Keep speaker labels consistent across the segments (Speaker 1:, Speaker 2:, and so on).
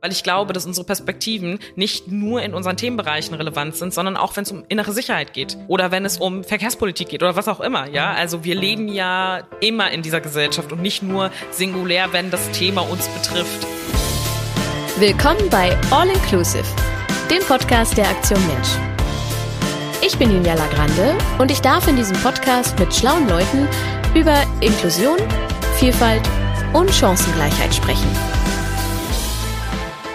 Speaker 1: Weil ich glaube, dass unsere Perspektiven nicht nur in unseren Themenbereichen relevant sind, sondern auch wenn es um innere Sicherheit geht oder wenn es um Verkehrspolitik geht oder was auch immer. Ja, also wir leben ja immer in dieser Gesellschaft und nicht nur singulär, wenn das Thema uns betrifft.
Speaker 2: Willkommen bei All Inclusive, dem Podcast der Aktion Mensch. Ich bin Julia Lagrande und ich darf in diesem Podcast mit schlauen Leuten über Inklusion, Vielfalt und Chancengleichheit sprechen.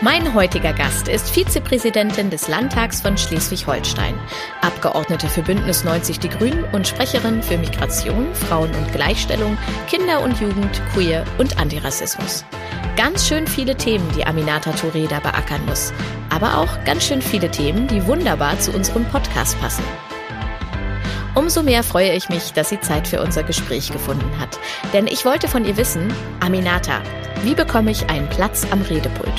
Speaker 2: Mein heutiger Gast ist Vizepräsidentin des Landtags von Schleswig-Holstein, Abgeordnete für Bündnis 90 Die Grünen und Sprecherin für Migration, Frauen und Gleichstellung, Kinder und Jugend, Queer und Antirassismus. Ganz schön viele Themen, die Aminata Touré da beackern muss, aber auch ganz schön viele Themen, die wunderbar zu unserem Podcast passen. Umso mehr freue ich mich, dass sie Zeit für unser Gespräch gefunden hat. Denn ich wollte von ihr wissen, Aminata, wie bekomme ich einen Platz am Redepult?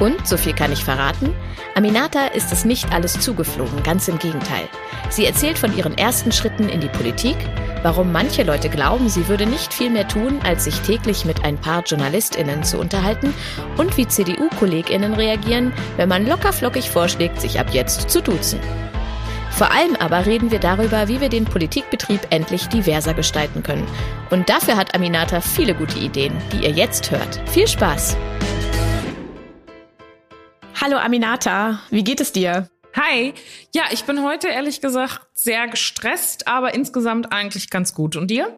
Speaker 2: Und, so viel kann ich verraten, Aminata ist es nicht alles zugeflogen, ganz im Gegenteil. Sie erzählt von ihren ersten Schritten in die Politik, warum manche Leute glauben, sie würde nicht viel mehr tun, als sich täglich mit ein paar JournalistInnen zu unterhalten und wie CDU-KollegInnen reagieren, wenn man lockerflockig vorschlägt, sich ab jetzt zu duzen. Vor allem aber reden wir darüber, wie wir den Politikbetrieb endlich diverser gestalten können. Und dafür hat Aminata viele gute Ideen, die ihr jetzt hört. Viel Spaß! Hallo Aminata, wie geht es dir?
Speaker 1: Hi. Ja, ich bin heute ehrlich gesagt sehr gestresst, aber insgesamt eigentlich ganz gut. Und dir?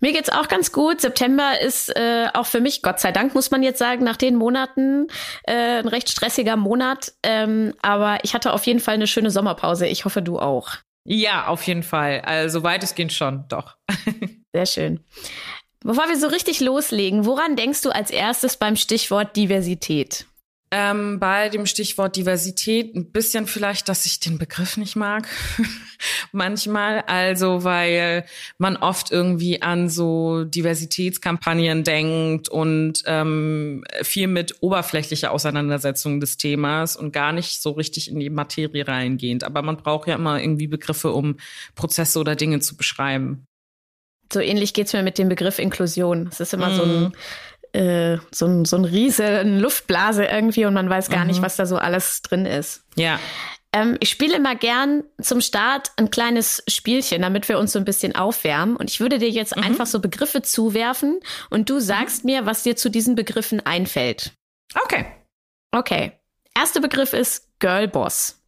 Speaker 2: Mir geht's auch ganz gut. September ist äh, auch für mich, Gott sei Dank, muss man jetzt sagen, nach den Monaten äh, ein recht stressiger Monat. Ähm, aber ich hatte auf jeden Fall eine schöne Sommerpause. Ich hoffe, du auch.
Speaker 1: Ja, auf jeden Fall. Also weitestgehend schon, doch.
Speaker 2: Sehr schön. Bevor wir so richtig loslegen, woran denkst du als erstes beim Stichwort Diversität?
Speaker 1: Ähm, bei dem Stichwort Diversität ein bisschen vielleicht, dass ich den Begriff nicht mag. Manchmal. Also, weil man oft irgendwie an so Diversitätskampagnen denkt und ähm, viel mit oberflächlicher Auseinandersetzung des Themas und gar nicht so richtig in die Materie reingehend. Aber man braucht ja immer irgendwie Begriffe, um Prozesse oder Dinge zu beschreiben.
Speaker 2: So ähnlich geht's mir mit dem Begriff Inklusion. Es ist immer mm. so ein mhm äh, so, ein, so ein riesen Luftblase irgendwie und man weiß gar mhm. nicht, was da so alles drin ist.
Speaker 1: Ja.
Speaker 2: Ähm, ich spiele immer gern zum Start ein kleines Spielchen, damit wir uns so ein bisschen aufwärmen. Und ich würde dir jetzt mhm. einfach so Begriffe zuwerfen und du sagst mhm. mir, was dir zu diesen Begriffen einfällt.
Speaker 1: Okay.
Speaker 2: Okay. Erster Begriff ist Girlboss.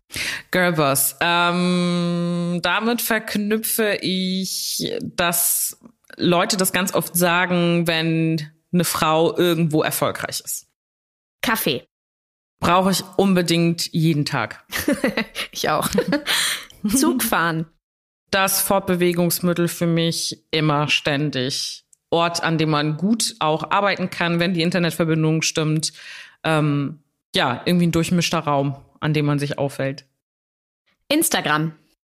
Speaker 1: Girlboss. Ähm, damit verknüpfe ich, dass Leute das ganz oft sagen, wenn eine Frau irgendwo erfolgreich ist.
Speaker 2: Kaffee.
Speaker 1: Brauche ich unbedingt jeden Tag.
Speaker 2: ich auch. Zug fahren.
Speaker 1: Das Fortbewegungsmittel für mich immer ständig. Ort, an dem man gut auch arbeiten kann, wenn die Internetverbindung stimmt. Ähm, ja, irgendwie ein durchmischter Raum, an dem man sich aufhält.
Speaker 2: Instagram.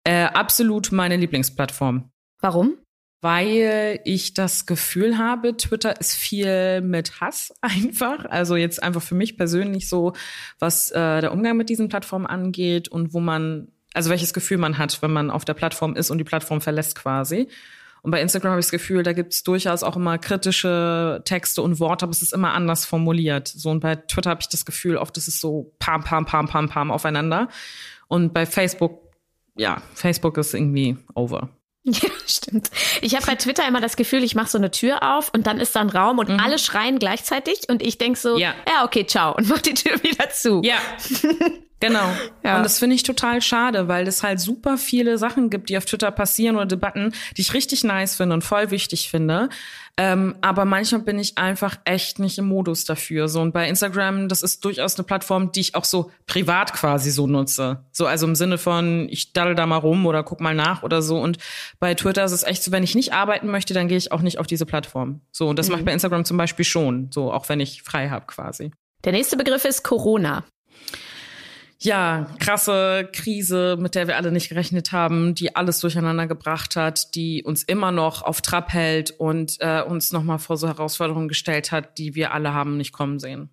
Speaker 1: Äh, absolut meine Lieblingsplattform.
Speaker 2: Warum?
Speaker 1: Weil ich das Gefühl habe, Twitter ist viel mit Hass einfach. Also jetzt einfach für mich persönlich so, was äh, der Umgang mit diesen Plattformen angeht und wo man, also welches Gefühl man hat, wenn man auf der Plattform ist und die Plattform verlässt quasi. Und bei Instagram habe ich das Gefühl, da gibt es durchaus auch immer kritische Texte und Worte, aber es ist immer anders formuliert. So und bei Twitter habe ich das Gefühl, oft ist es so pam, pam, pam, pam, pam aufeinander. Und bei Facebook, ja, Facebook ist irgendwie over.
Speaker 2: Ja, stimmt. Ich habe bei Twitter immer das Gefühl, ich mache so eine Tür auf und dann ist da ein Raum und mhm. alle schreien gleichzeitig und ich denk so, ja. ja, okay, ciao und mach die Tür wieder zu.
Speaker 1: Ja. Genau. Ja. Und das finde ich total schade, weil es halt super viele Sachen gibt, die auf Twitter passieren oder Debatten, die ich richtig nice finde und voll wichtig finde. Ähm, aber manchmal bin ich einfach echt nicht im Modus dafür. So und bei Instagram, das ist durchaus eine Plattform, die ich auch so privat quasi so nutze. So also im Sinne von, ich daddel da mal rum oder guck mal nach oder so. Und bei Twitter ist es echt so, wenn ich nicht arbeiten möchte, dann gehe ich auch nicht auf diese Plattform. So und das mhm. mache ich bei Instagram zum Beispiel schon. So auch wenn ich frei habe quasi.
Speaker 2: Der nächste Begriff ist Corona
Speaker 1: ja, krasse Krise, mit der wir alle nicht gerechnet haben, die alles durcheinander gebracht hat, die uns immer noch auf Trab hält und äh, uns nochmal vor so Herausforderungen gestellt hat, die wir alle haben nicht kommen sehen.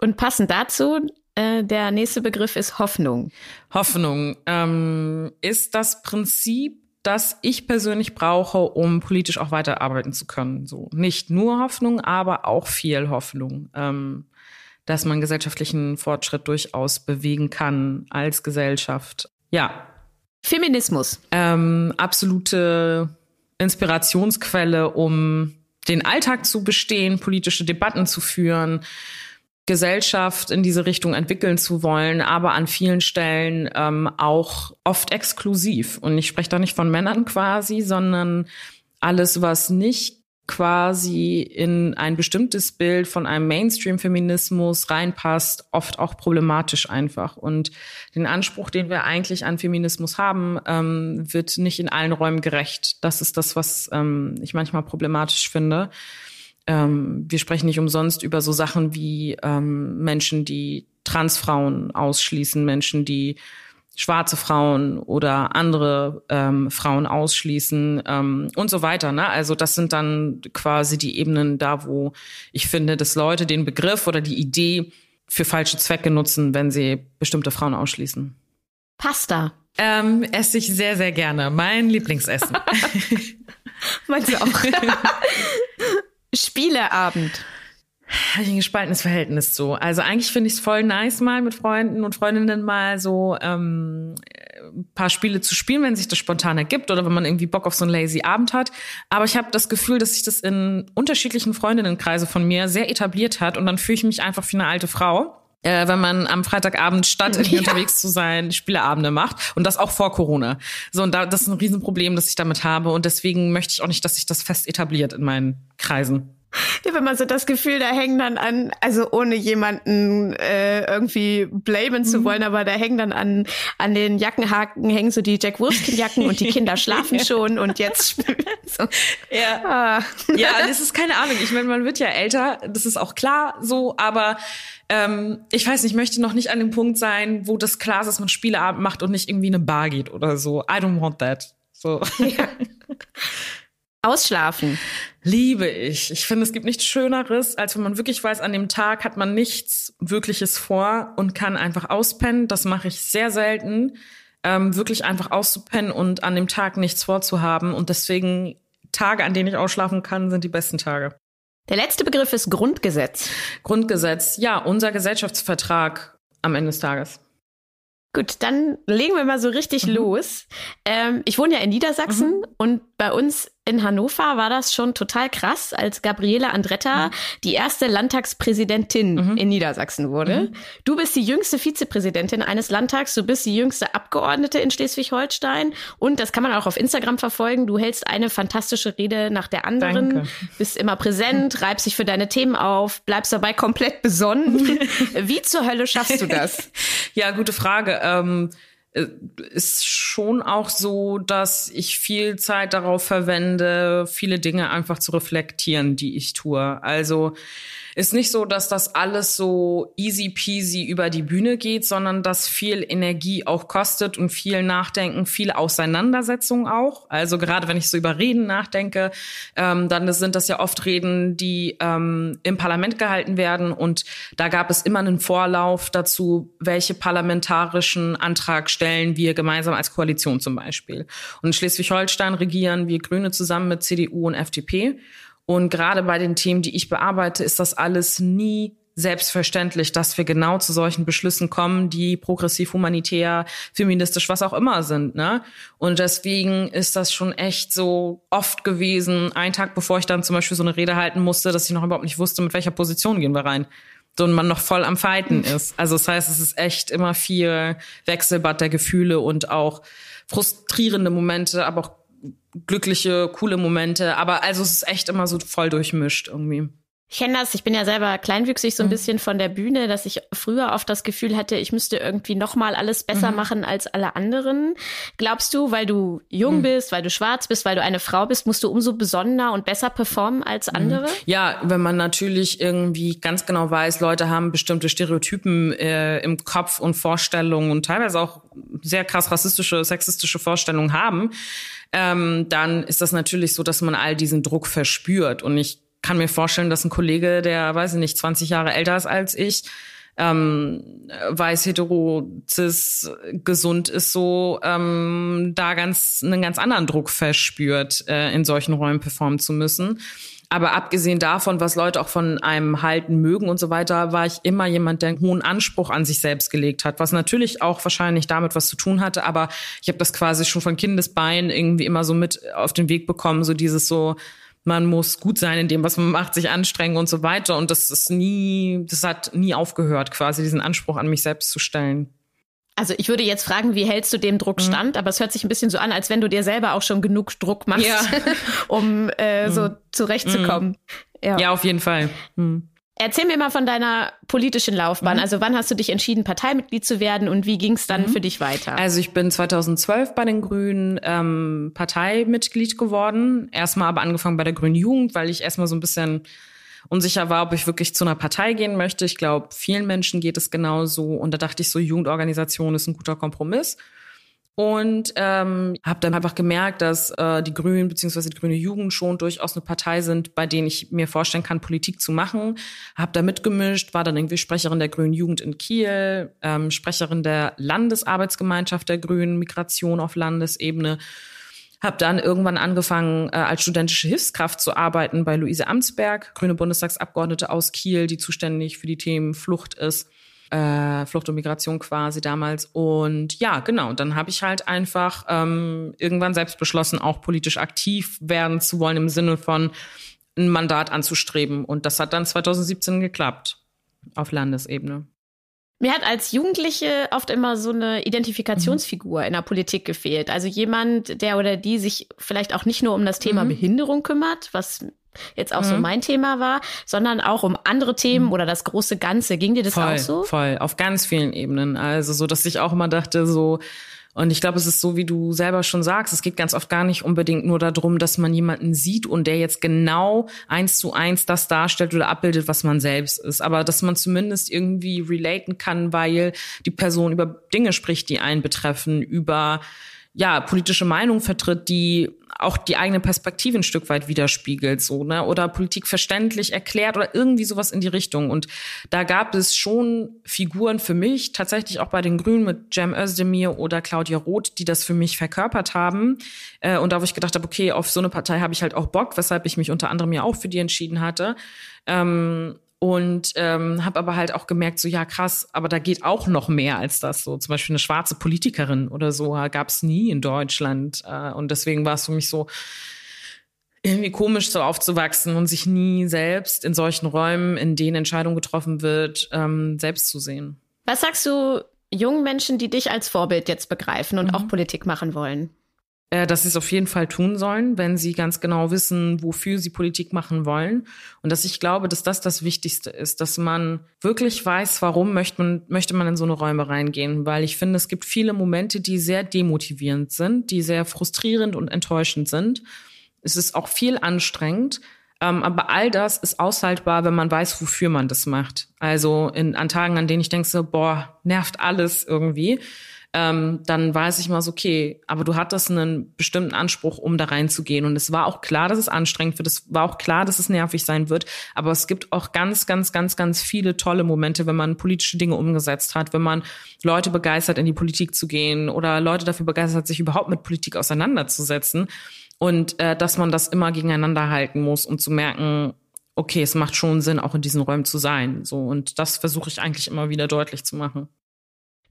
Speaker 2: Und passend dazu, äh, der nächste Begriff ist Hoffnung.
Speaker 1: Hoffnung ähm, ist das Prinzip, das ich persönlich brauche, um politisch auch weiterarbeiten zu können. So nicht nur Hoffnung, aber auch viel Hoffnung. Ähm, dass man gesellschaftlichen Fortschritt durchaus bewegen kann als Gesellschaft. Ja.
Speaker 2: Feminismus.
Speaker 1: Ähm, absolute Inspirationsquelle, um den Alltag zu bestehen, politische Debatten zu führen, Gesellschaft in diese Richtung entwickeln zu wollen, aber an vielen Stellen ähm, auch oft exklusiv. Und ich spreche da nicht von Männern quasi, sondern alles, was nicht quasi in ein bestimmtes Bild von einem Mainstream-Feminismus reinpasst, oft auch problematisch einfach. Und den Anspruch, den wir eigentlich an Feminismus haben, ähm, wird nicht in allen Räumen gerecht. Das ist das, was ähm, ich manchmal problematisch finde. Ähm, wir sprechen nicht umsonst über so Sachen wie ähm, Menschen, die Transfrauen ausschließen, Menschen, die schwarze Frauen oder andere ähm, Frauen ausschließen ähm, und so weiter. Ne? Also das sind dann quasi die Ebenen da, wo ich finde, dass Leute den Begriff oder die Idee für falsche Zwecke nutzen, wenn sie bestimmte Frauen ausschließen.
Speaker 2: Pasta.
Speaker 1: Ähm, esse ich sehr, sehr gerne. Mein Lieblingsessen.
Speaker 2: Meinst du auch? Spieleabend.
Speaker 1: Habe ich ein gespaltenes Verhältnis zu. Also eigentlich finde ich es voll nice, mal mit Freunden und Freundinnen mal so ähm, ein paar Spiele zu spielen, wenn sich das spontan ergibt oder wenn man irgendwie Bock auf so einen lazy Abend hat. Aber ich habe das Gefühl, dass sich das in unterschiedlichen Freundinnenkreise von mir sehr etabliert hat und dann fühle ich mich einfach wie eine alte Frau. Äh, wenn man am Freitagabend statt irgendwie ja. unterwegs zu sein, Spieleabende macht und das auch vor Corona. So und da das ist ein Riesenproblem, das ich damit habe und deswegen möchte ich auch nicht, dass sich das fest etabliert in meinen Kreisen.
Speaker 2: Ja, wenn man so das Gefühl, da hängen dann an, also ohne jemanden äh, irgendwie blamen zu mhm. wollen, aber da hängen dann an, an den Jackenhaken hängen so die Jack Wolfskin-Jacken und die Kinder schlafen schon und jetzt so.
Speaker 1: Ja. Ah. ja, das ist keine Ahnung. Ich meine, man wird ja älter, das ist auch klar so, aber ähm, ich weiß nicht, ich möchte noch nicht an dem Punkt sein, wo das klar ist, dass man Spieleabend macht und nicht irgendwie in eine Bar geht oder so. I don't want that. So. Ja.
Speaker 2: Ausschlafen.
Speaker 1: Liebe ich. Ich finde, es gibt nichts Schöneres, als wenn man wirklich weiß, an dem Tag hat man nichts Wirkliches vor und kann einfach auspennen. Das mache ich sehr selten. Ähm, wirklich einfach auszupennen und an dem Tag nichts vorzuhaben. Und deswegen Tage, an denen ich ausschlafen kann, sind die besten Tage.
Speaker 2: Der letzte Begriff ist Grundgesetz.
Speaker 1: Grundgesetz, ja, unser Gesellschaftsvertrag am Ende des Tages.
Speaker 2: Gut, dann legen wir mal so richtig mhm. los. Ähm, ich wohne ja in Niedersachsen mhm. und bei uns in Hannover war das schon total krass, als Gabriele Andretta mhm. die erste Landtagspräsidentin mhm. in Niedersachsen wurde. Mhm. Du bist die jüngste Vizepräsidentin eines Landtags, du bist die jüngste Abgeordnete in Schleswig-Holstein und das kann man auch auf Instagram verfolgen. Du hältst eine fantastische Rede nach der anderen, Danke. bist immer präsent, reibst dich für deine Themen auf, bleibst dabei komplett besonnen. Wie zur Hölle schaffst du das?
Speaker 1: ja, gute Frage. Ähm äh, ist schon auch so, dass ich viel Zeit darauf verwende, viele Dinge einfach zu reflektieren, die ich tue. Also ist nicht so, dass das alles so easy peasy über die Bühne geht, sondern dass viel Energie auch kostet und viel Nachdenken, viel Auseinandersetzung auch. Also gerade wenn ich so über Reden nachdenke, ähm, dann sind das ja oft Reden, die ähm, im Parlament gehalten werden und da gab es immer einen Vorlauf dazu, welche parlamentarischen Antrag stellen wir gemeinsam als Koalition zum Beispiel. Und in Schleswig-Holstein regieren wir Grüne zusammen mit CDU und FDP. Und gerade bei den Themen, die ich bearbeite, ist das alles nie selbstverständlich, dass wir genau zu solchen Beschlüssen kommen, die progressiv, humanitär, feministisch, was auch immer sind. Ne? Und deswegen ist das schon echt so oft gewesen, ein Tag bevor ich dann zum Beispiel so eine Rede halten musste, dass ich noch überhaupt nicht wusste, mit welcher Position gehen wir rein. So und man noch voll am Fighten ist. Also das heißt, es ist echt immer viel Wechselbad der Gefühle und auch frustrierende Momente, aber auch glückliche, coole Momente. Aber also es ist echt immer so voll durchmischt irgendwie.
Speaker 2: Ich kenne das, ich bin ja selber kleinwüchsig so ein mhm. bisschen von der Bühne, dass ich früher oft das Gefühl hatte, ich müsste irgendwie nochmal alles besser mhm. machen als alle anderen. Glaubst du, weil du jung mhm. bist, weil du schwarz bist, weil du eine Frau bist, musst du umso besonderer und besser performen als mhm. andere?
Speaker 1: Ja, wenn man natürlich irgendwie ganz genau weiß, Leute haben bestimmte Stereotypen äh, im Kopf und Vorstellungen und teilweise auch sehr krass rassistische, sexistische Vorstellungen haben, ähm, dann ist das natürlich so, dass man all diesen Druck verspürt. Und ich kann mir vorstellen, dass ein Kollege, der, weiß ich nicht, 20 Jahre älter ist als ich, ähm, weiß, hetero, cis, gesund ist so, ähm, da ganz einen ganz anderen Druck verspürt, äh, in solchen Räumen performen zu müssen. Aber abgesehen davon, was Leute auch von einem halten mögen und so weiter, war ich immer jemand, der einen hohen Anspruch an sich selbst gelegt hat, was natürlich auch wahrscheinlich damit was zu tun hatte. Aber ich habe das quasi schon von Kindesbein irgendwie immer so mit auf den Weg bekommen, so dieses so, man muss gut sein in dem, was man macht, sich anstrengen und so weiter. Und das ist nie, das hat nie aufgehört, quasi diesen Anspruch an mich selbst zu stellen.
Speaker 2: Also ich würde jetzt fragen, wie hältst du dem Druck mhm. stand? Mhm. Aber es hört sich ein bisschen so an, als wenn du dir selber auch schon genug Druck machst, ja. um äh, mhm. so zurechtzukommen. Mhm.
Speaker 1: Ja. ja, auf jeden Fall. Mhm.
Speaker 2: Erzähl mir mal von deiner politischen Laufbahn. Mhm. Also wann hast du dich entschieden, Parteimitglied zu werden und wie ging es dann für dich weiter?
Speaker 1: Also ich bin 2012 bei den Grünen ähm, Parteimitglied geworden. Erstmal aber angefangen bei der Grünen Jugend, weil ich erstmal so ein bisschen unsicher war, ob ich wirklich zu einer Partei gehen möchte. Ich glaube, vielen Menschen geht es genauso. Und da dachte ich so, Jugendorganisation ist ein guter Kompromiss. Und ähm, habe dann einfach gemerkt, dass äh, die Grünen bzw. die Grüne Jugend schon durchaus eine Partei sind, bei denen ich mir vorstellen kann, Politik zu machen. Habe da mitgemischt, war dann irgendwie Sprecherin der Grünen Jugend in Kiel, ähm, Sprecherin der Landesarbeitsgemeinschaft der Grünen, Migration auf Landesebene habe dann irgendwann angefangen, äh, als studentische Hilfskraft zu arbeiten bei Luise Amtsberg, grüne Bundestagsabgeordnete aus Kiel, die zuständig für die Themen Flucht ist. Äh, Flucht und Migration quasi damals. Und ja, genau, dann habe ich halt einfach ähm, irgendwann selbst beschlossen, auch politisch aktiv werden zu wollen im Sinne von ein Mandat anzustreben. Und das hat dann 2017 geklappt auf Landesebene.
Speaker 2: Mir hat als Jugendliche oft immer so eine Identifikationsfigur mhm. in der Politik gefehlt. Also jemand, der oder die sich vielleicht auch nicht nur um das Thema mhm. Behinderung kümmert, was jetzt auch mhm. so mein Thema war, sondern auch um andere Themen mhm. oder das große Ganze. Ging dir das
Speaker 1: voll,
Speaker 2: auch so?
Speaker 1: Voll, auf ganz vielen Ebenen. Also so, dass ich auch immer dachte, so, und ich glaube, es ist so, wie du selber schon sagst, es geht ganz oft gar nicht unbedingt nur darum, dass man jemanden sieht und der jetzt genau eins zu eins das darstellt oder abbildet, was man selbst ist. Aber dass man zumindest irgendwie relaten kann, weil die Person über Dinge spricht, die einen betreffen, über ja, politische Meinung vertritt, die auch die eigene Perspektive ein Stück weit widerspiegelt, so, ne, oder Politik verständlich erklärt oder irgendwie sowas in die Richtung. Und da gab es schon Figuren für mich, tatsächlich auch bei den Grünen mit Cem Özdemir oder Claudia Roth, die das für mich verkörpert haben. Äh, und da, wo ich gedacht habe, okay, auf so eine Partei habe ich halt auch Bock, weshalb ich mich unter anderem ja auch für die entschieden hatte. Ähm, und ähm, habe aber halt auch gemerkt, so ja krass, aber da geht auch noch mehr als das. So zum Beispiel eine schwarze Politikerin oder so gab es nie in Deutschland. Äh, und deswegen war es für mich so irgendwie komisch, so aufzuwachsen und sich nie selbst in solchen Räumen, in denen Entscheidung getroffen wird, ähm, selbst zu sehen.
Speaker 2: Was sagst du jungen Menschen, die dich als Vorbild jetzt begreifen und mhm. auch Politik machen wollen?
Speaker 1: Äh, dass sie es auf jeden Fall tun sollen, wenn sie ganz genau wissen, wofür sie Politik machen wollen. Und dass ich glaube, dass das das Wichtigste ist, dass man wirklich weiß, warum möchte man, möchte man in so eine Räume reingehen. Weil ich finde, es gibt viele Momente, die sehr demotivierend sind, die sehr frustrierend und enttäuschend sind. Es ist auch viel anstrengend. Ähm, aber all das ist aushaltbar, wenn man weiß, wofür man das macht. Also in, an Tagen, an denen ich denke so, boah, nervt alles irgendwie ähm, dann weiß ich mal so, okay, aber du hattest einen bestimmten Anspruch, um da reinzugehen. Und es war auch klar, dass es anstrengend wird. Es war auch klar, dass es nervig sein wird. Aber es gibt auch ganz, ganz, ganz, ganz viele tolle Momente, wenn man politische Dinge umgesetzt hat, wenn man Leute begeistert, in die Politik zu gehen oder Leute dafür begeistert, sich überhaupt mit Politik auseinanderzusetzen. Und äh, dass man das immer gegeneinander halten muss, um zu merken, okay, es macht schon Sinn, auch in diesen Räumen zu sein. So und das versuche ich eigentlich immer wieder deutlich zu machen.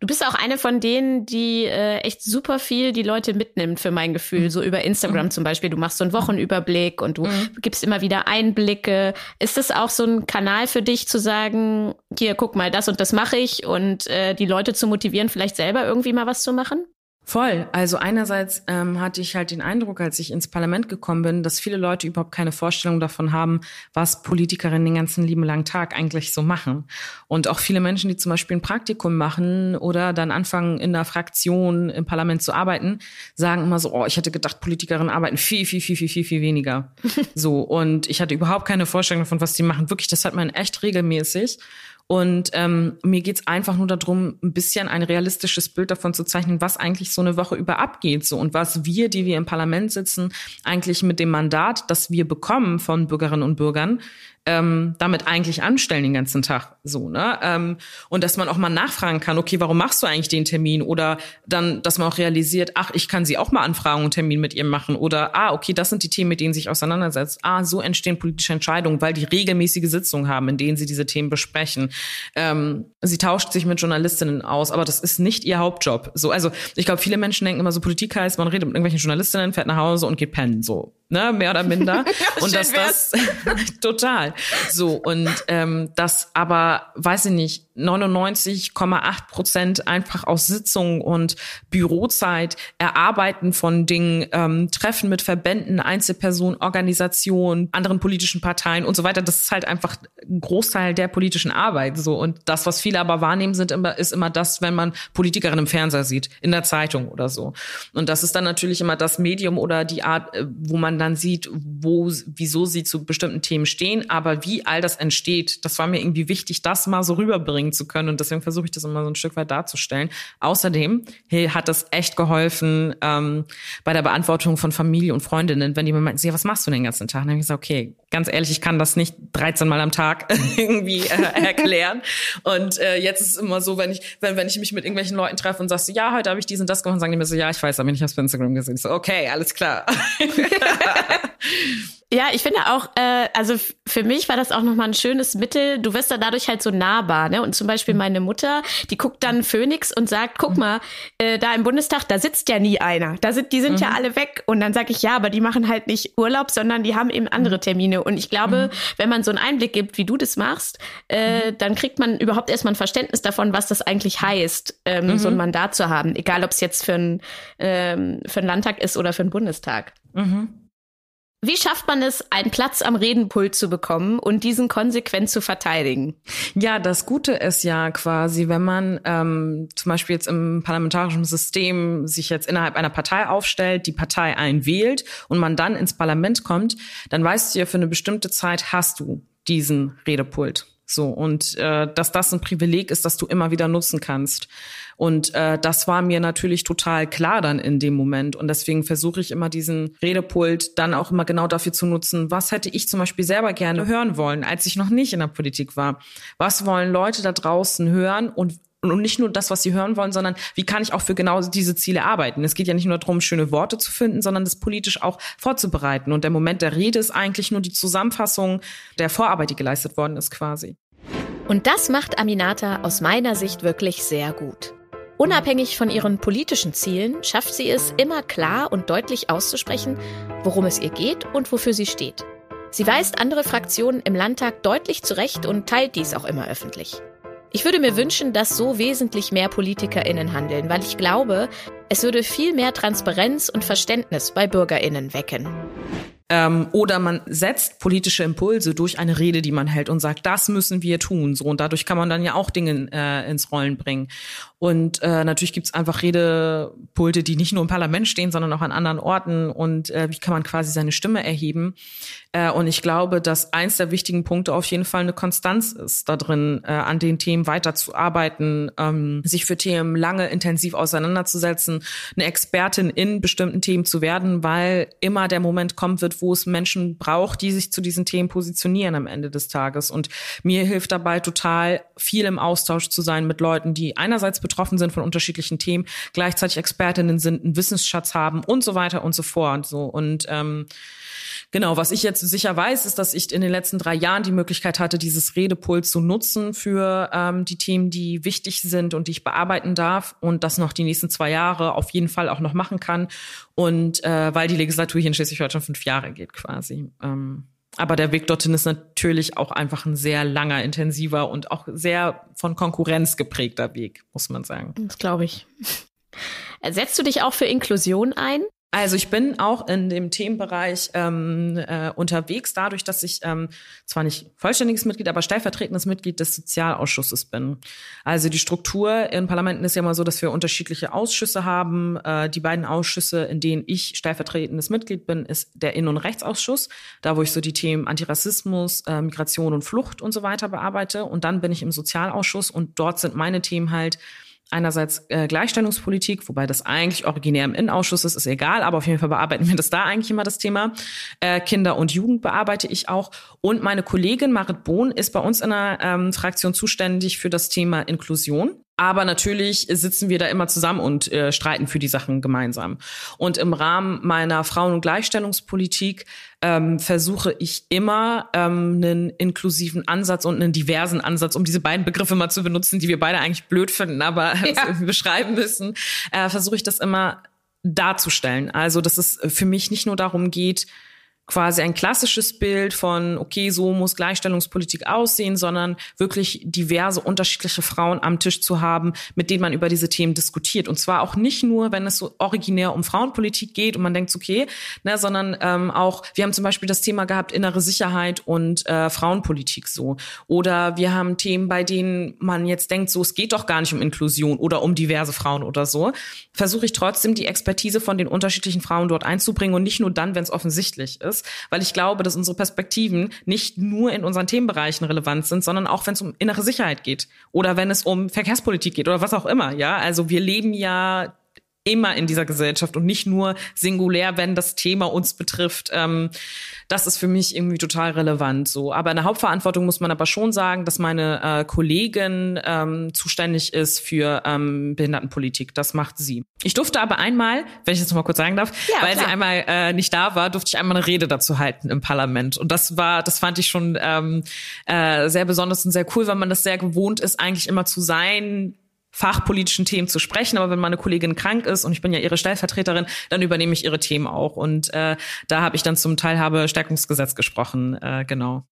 Speaker 2: Du bist auch eine von denen, die äh, echt super viel die Leute mitnimmt, für mein Gefühl. So über Instagram mhm. zum Beispiel. Du machst so einen Wochenüberblick und du mhm. gibst immer wieder Einblicke. Ist das auch so ein Kanal für dich zu sagen, hier, guck mal, das und das mache ich und äh, die Leute zu motivieren, vielleicht selber irgendwie mal was zu machen?
Speaker 1: Voll. Also einerseits ähm, hatte ich halt den Eindruck, als ich ins Parlament gekommen bin, dass viele Leute überhaupt keine Vorstellung davon haben, was Politikerinnen den ganzen lieben langen Tag eigentlich so machen. Und auch viele Menschen, die zum Beispiel ein Praktikum machen oder dann anfangen, in der Fraktion im Parlament zu arbeiten, sagen immer so, oh, ich hätte gedacht, Politikerinnen arbeiten viel, viel, viel, viel, viel, viel weniger. so. Und ich hatte überhaupt keine Vorstellung davon, was die machen. Wirklich, das hat man echt regelmäßig. Und ähm, mir geht's einfach nur darum, ein bisschen ein realistisches Bild davon zu zeichnen, was eigentlich so eine Woche über abgeht. So und was wir, die wir im Parlament sitzen, eigentlich mit dem Mandat, das wir bekommen von Bürgerinnen und Bürgern, ähm, damit eigentlich anstellen den ganzen Tag so, ne? Ähm, und dass man auch mal nachfragen kann, okay, warum machst du eigentlich den Termin? Oder dann, dass man auch realisiert, ach, ich kann sie auch mal anfragen und Termin mit ihr machen. Oder ah, okay, das sind die Themen, mit denen sie sich auseinandersetzt. Ah, so entstehen politische Entscheidungen, weil die regelmäßige Sitzungen haben, in denen sie diese Themen besprechen. Ähm, sie tauscht sich mit Journalistinnen aus, aber das ist nicht ihr Hauptjob. So, also ich glaube, viele Menschen denken immer so, Politik heißt, man redet mit irgendwelchen Journalistinnen, fährt nach Hause und geht pennen. So ne, mehr oder minder. und dass das total so und ähm, das aber, weiß ich nicht, 99,8 Prozent einfach aus Sitzungen und Bürozeit, Erarbeiten von Dingen, ähm, Treffen mit Verbänden, Einzelpersonen, Organisationen, anderen politischen Parteien und so weiter. Das ist halt einfach ein Großteil der politischen Arbeit. So und das, was viele aber wahrnehmen, sind immer ist immer das, wenn man Politikerin im Fernseher sieht, in der Zeitung oder so. Und das ist dann natürlich immer das Medium oder die Art, äh, wo man dann sieht, wo, wieso sie zu bestimmten Themen stehen, aber wie all das entsteht. Das war mir irgendwie wichtig, das mal so rüberbringen bringen zu können. Und deswegen versuche ich das immer so ein Stück weit darzustellen. Außerdem hey, hat das echt geholfen ähm, bei der Beantwortung von Familie und Freundinnen, wenn die mir meinten, was machst du den ganzen Tag? dann habe ich gesagt, okay, ganz ehrlich, ich kann das nicht 13 Mal am Tag irgendwie äh, erklären. Und äh, jetzt ist es immer so, wenn ich, wenn, wenn ich mich mit irgendwelchen Leuten treffe und sagst, ja, heute habe ich dies und das gemacht, sagen die mir so, ja, ich weiß, aber ich habe Instagram gesehen. Ich so, okay, alles klar.
Speaker 2: Ja, ich finde auch, äh, also für mich war das auch nochmal ein schönes Mittel. Du wirst dann dadurch halt so nahbar, ne? Und zum Beispiel meine Mutter, die guckt dann Phoenix und sagt, guck mal, äh, da im Bundestag, da sitzt ja nie einer. Da sind, die sind mhm. ja alle weg. Und dann sage ich, ja, aber die machen halt nicht Urlaub, sondern die haben eben andere Termine. Und ich glaube, mhm. wenn man so einen Einblick gibt, wie du das machst, äh, mhm. dann kriegt man überhaupt erstmal ein Verständnis davon, was das eigentlich heißt, ähm, so ein mhm. Mandat zu haben. Egal, ob es jetzt für, ein, ähm, für einen Landtag ist oder für einen Bundestag. Mhm. Wie schafft man es, einen Platz am Redenpult zu bekommen und diesen konsequent zu verteidigen?
Speaker 1: Ja, das Gute ist ja quasi, wenn man ähm, zum Beispiel jetzt im parlamentarischen System sich jetzt innerhalb einer Partei aufstellt, die Partei einwählt und man dann ins Parlament kommt, dann weißt du ja, für eine bestimmte Zeit hast du diesen Redepult. So, und äh, dass das ein Privileg ist, das du immer wieder nutzen kannst. Und äh, das war mir natürlich total klar dann in dem Moment. Und deswegen versuche ich immer diesen Redepult dann auch immer genau dafür zu nutzen, was hätte ich zum Beispiel selber gerne hören wollen, als ich noch nicht in der Politik war. Was wollen Leute da draußen hören und und nicht nur das, was sie hören wollen, sondern wie kann ich auch für genau diese Ziele arbeiten. Es geht ja nicht nur darum, schöne Worte zu finden, sondern das politisch auch vorzubereiten. Und der Moment der Rede ist eigentlich nur die Zusammenfassung der Vorarbeit, die geleistet worden ist quasi.
Speaker 2: Und das macht Aminata aus meiner Sicht wirklich sehr gut. Unabhängig von ihren politischen Zielen schafft sie es, immer klar und deutlich auszusprechen, worum es ihr geht und wofür sie steht. Sie weist andere Fraktionen im Landtag deutlich zurecht und teilt dies auch immer öffentlich. Ich würde mir wünschen, dass so wesentlich mehr PolitikerInnen handeln, weil ich glaube, es würde viel mehr Transparenz und Verständnis bei BürgerInnen wecken.
Speaker 1: Ähm, oder man setzt politische Impulse durch eine Rede, die man hält und sagt, das müssen wir tun. So und dadurch kann man dann ja auch Dinge äh, ins Rollen bringen. Und äh, natürlich gibt's einfach Redepulte, die nicht nur im Parlament stehen, sondern auch an anderen Orten. Und äh, wie kann man quasi seine Stimme erheben? Äh, und ich glaube, dass eins der wichtigen Punkte auf jeden Fall eine Konstanz ist, da drin äh, an den Themen weiterzuarbeiten, ähm, sich für Themen lange intensiv auseinanderzusetzen, eine Expertin in bestimmten Themen zu werden, weil immer der Moment kommen wird, wo es Menschen braucht, die sich zu diesen Themen positionieren am Ende des Tages. Und mir hilft dabei total viel im Austausch zu sein mit Leuten, die einerseits betroffen sind von unterschiedlichen Themen, gleichzeitig Expertinnen sind, einen Wissensschatz haben und so weiter und so fort. So und ähm, Genau, was ich jetzt sicher weiß, ist, dass ich in den letzten drei Jahren die Möglichkeit hatte, dieses Redepult zu nutzen für ähm, die Themen, die wichtig sind und die ich bearbeiten darf und das noch die nächsten zwei Jahre auf jeden Fall auch noch machen kann. Und äh, weil die Legislatur hier in Schleswig-Holstein fünf Jahre geht quasi. Ähm, aber der Weg dorthin ist natürlich auch einfach ein sehr langer, intensiver und auch sehr von Konkurrenz geprägter Weg, muss man sagen.
Speaker 2: Das glaube ich. Setzt du dich auch für Inklusion ein?
Speaker 1: Also ich bin auch in dem Themenbereich ähm, äh, unterwegs, dadurch, dass ich ähm, zwar nicht vollständiges Mitglied, aber stellvertretendes Mitglied des Sozialausschusses bin. Also die Struktur in Parlamenten ist ja immer so, dass wir unterschiedliche Ausschüsse haben. Äh, die beiden Ausschüsse, in denen ich stellvertretendes Mitglied bin, ist der Innen- und Rechtsausschuss, da wo ich so die Themen Antirassismus, äh, Migration und Flucht und so weiter bearbeite. Und dann bin ich im Sozialausschuss und dort sind meine Themen halt Einerseits äh, Gleichstellungspolitik, wobei das eigentlich originär im Innenausschuss ist, ist egal, aber auf jeden Fall bearbeiten wir das da eigentlich immer das Thema. Äh, Kinder und Jugend bearbeite ich auch. Und meine Kollegin Marit Bohn ist bei uns in der ähm, Fraktion zuständig für das Thema Inklusion. Aber natürlich sitzen wir da immer zusammen und äh, streiten für die Sachen gemeinsam. Und im Rahmen meiner Frauen- und Gleichstellungspolitik ähm, versuche ich immer ähm, einen inklusiven Ansatz und einen diversen Ansatz, um diese beiden Begriffe mal zu benutzen, die wir beide eigentlich blöd finden, aber ja. irgendwie beschreiben müssen, äh, versuche ich das immer darzustellen. Also, dass es für mich nicht nur darum geht, quasi ein klassisches Bild von, okay, so muss Gleichstellungspolitik aussehen, sondern wirklich diverse, unterschiedliche Frauen am Tisch zu haben, mit denen man über diese Themen diskutiert. Und zwar auch nicht nur, wenn es so originär um Frauenpolitik geht und man denkt, okay, ne, sondern ähm, auch, wir haben zum Beispiel das Thema gehabt, innere Sicherheit und äh, Frauenpolitik so. Oder wir haben Themen, bei denen man jetzt denkt, so, es geht doch gar nicht um Inklusion oder um diverse Frauen oder so. Versuche ich trotzdem, die Expertise von den unterschiedlichen Frauen dort einzubringen und nicht nur dann, wenn es offensichtlich ist ist, weil ich glaube, dass unsere Perspektiven nicht nur in unseren Themenbereichen relevant sind, sondern auch wenn es um innere Sicherheit geht oder wenn es um Verkehrspolitik geht oder was auch immer. Ja, also wir leben ja immer in dieser Gesellschaft und nicht nur singulär, wenn das Thema uns betrifft. Ähm, das ist für mich irgendwie total relevant. So, aber in der Hauptverantwortung muss man aber schon sagen, dass meine äh, Kollegin ähm, zuständig ist für ähm, Behindertenpolitik. Das macht sie. Ich durfte aber einmal, wenn ich jetzt noch mal kurz sagen darf, ja, weil klar. sie einmal äh, nicht da war, durfte ich einmal eine Rede dazu halten im Parlament. Und das war, das fand ich schon ähm, äh, sehr besonders und sehr cool, weil man das sehr gewohnt ist, eigentlich immer zu sein fachpolitischen Themen zu sprechen. Aber wenn meine Kollegin krank ist und ich bin ja ihre Stellvertreterin, dann übernehme ich ihre Themen auch. Und äh, da habe ich dann zum Teilhabestärkungsgesetz gesprochen. Äh, genau.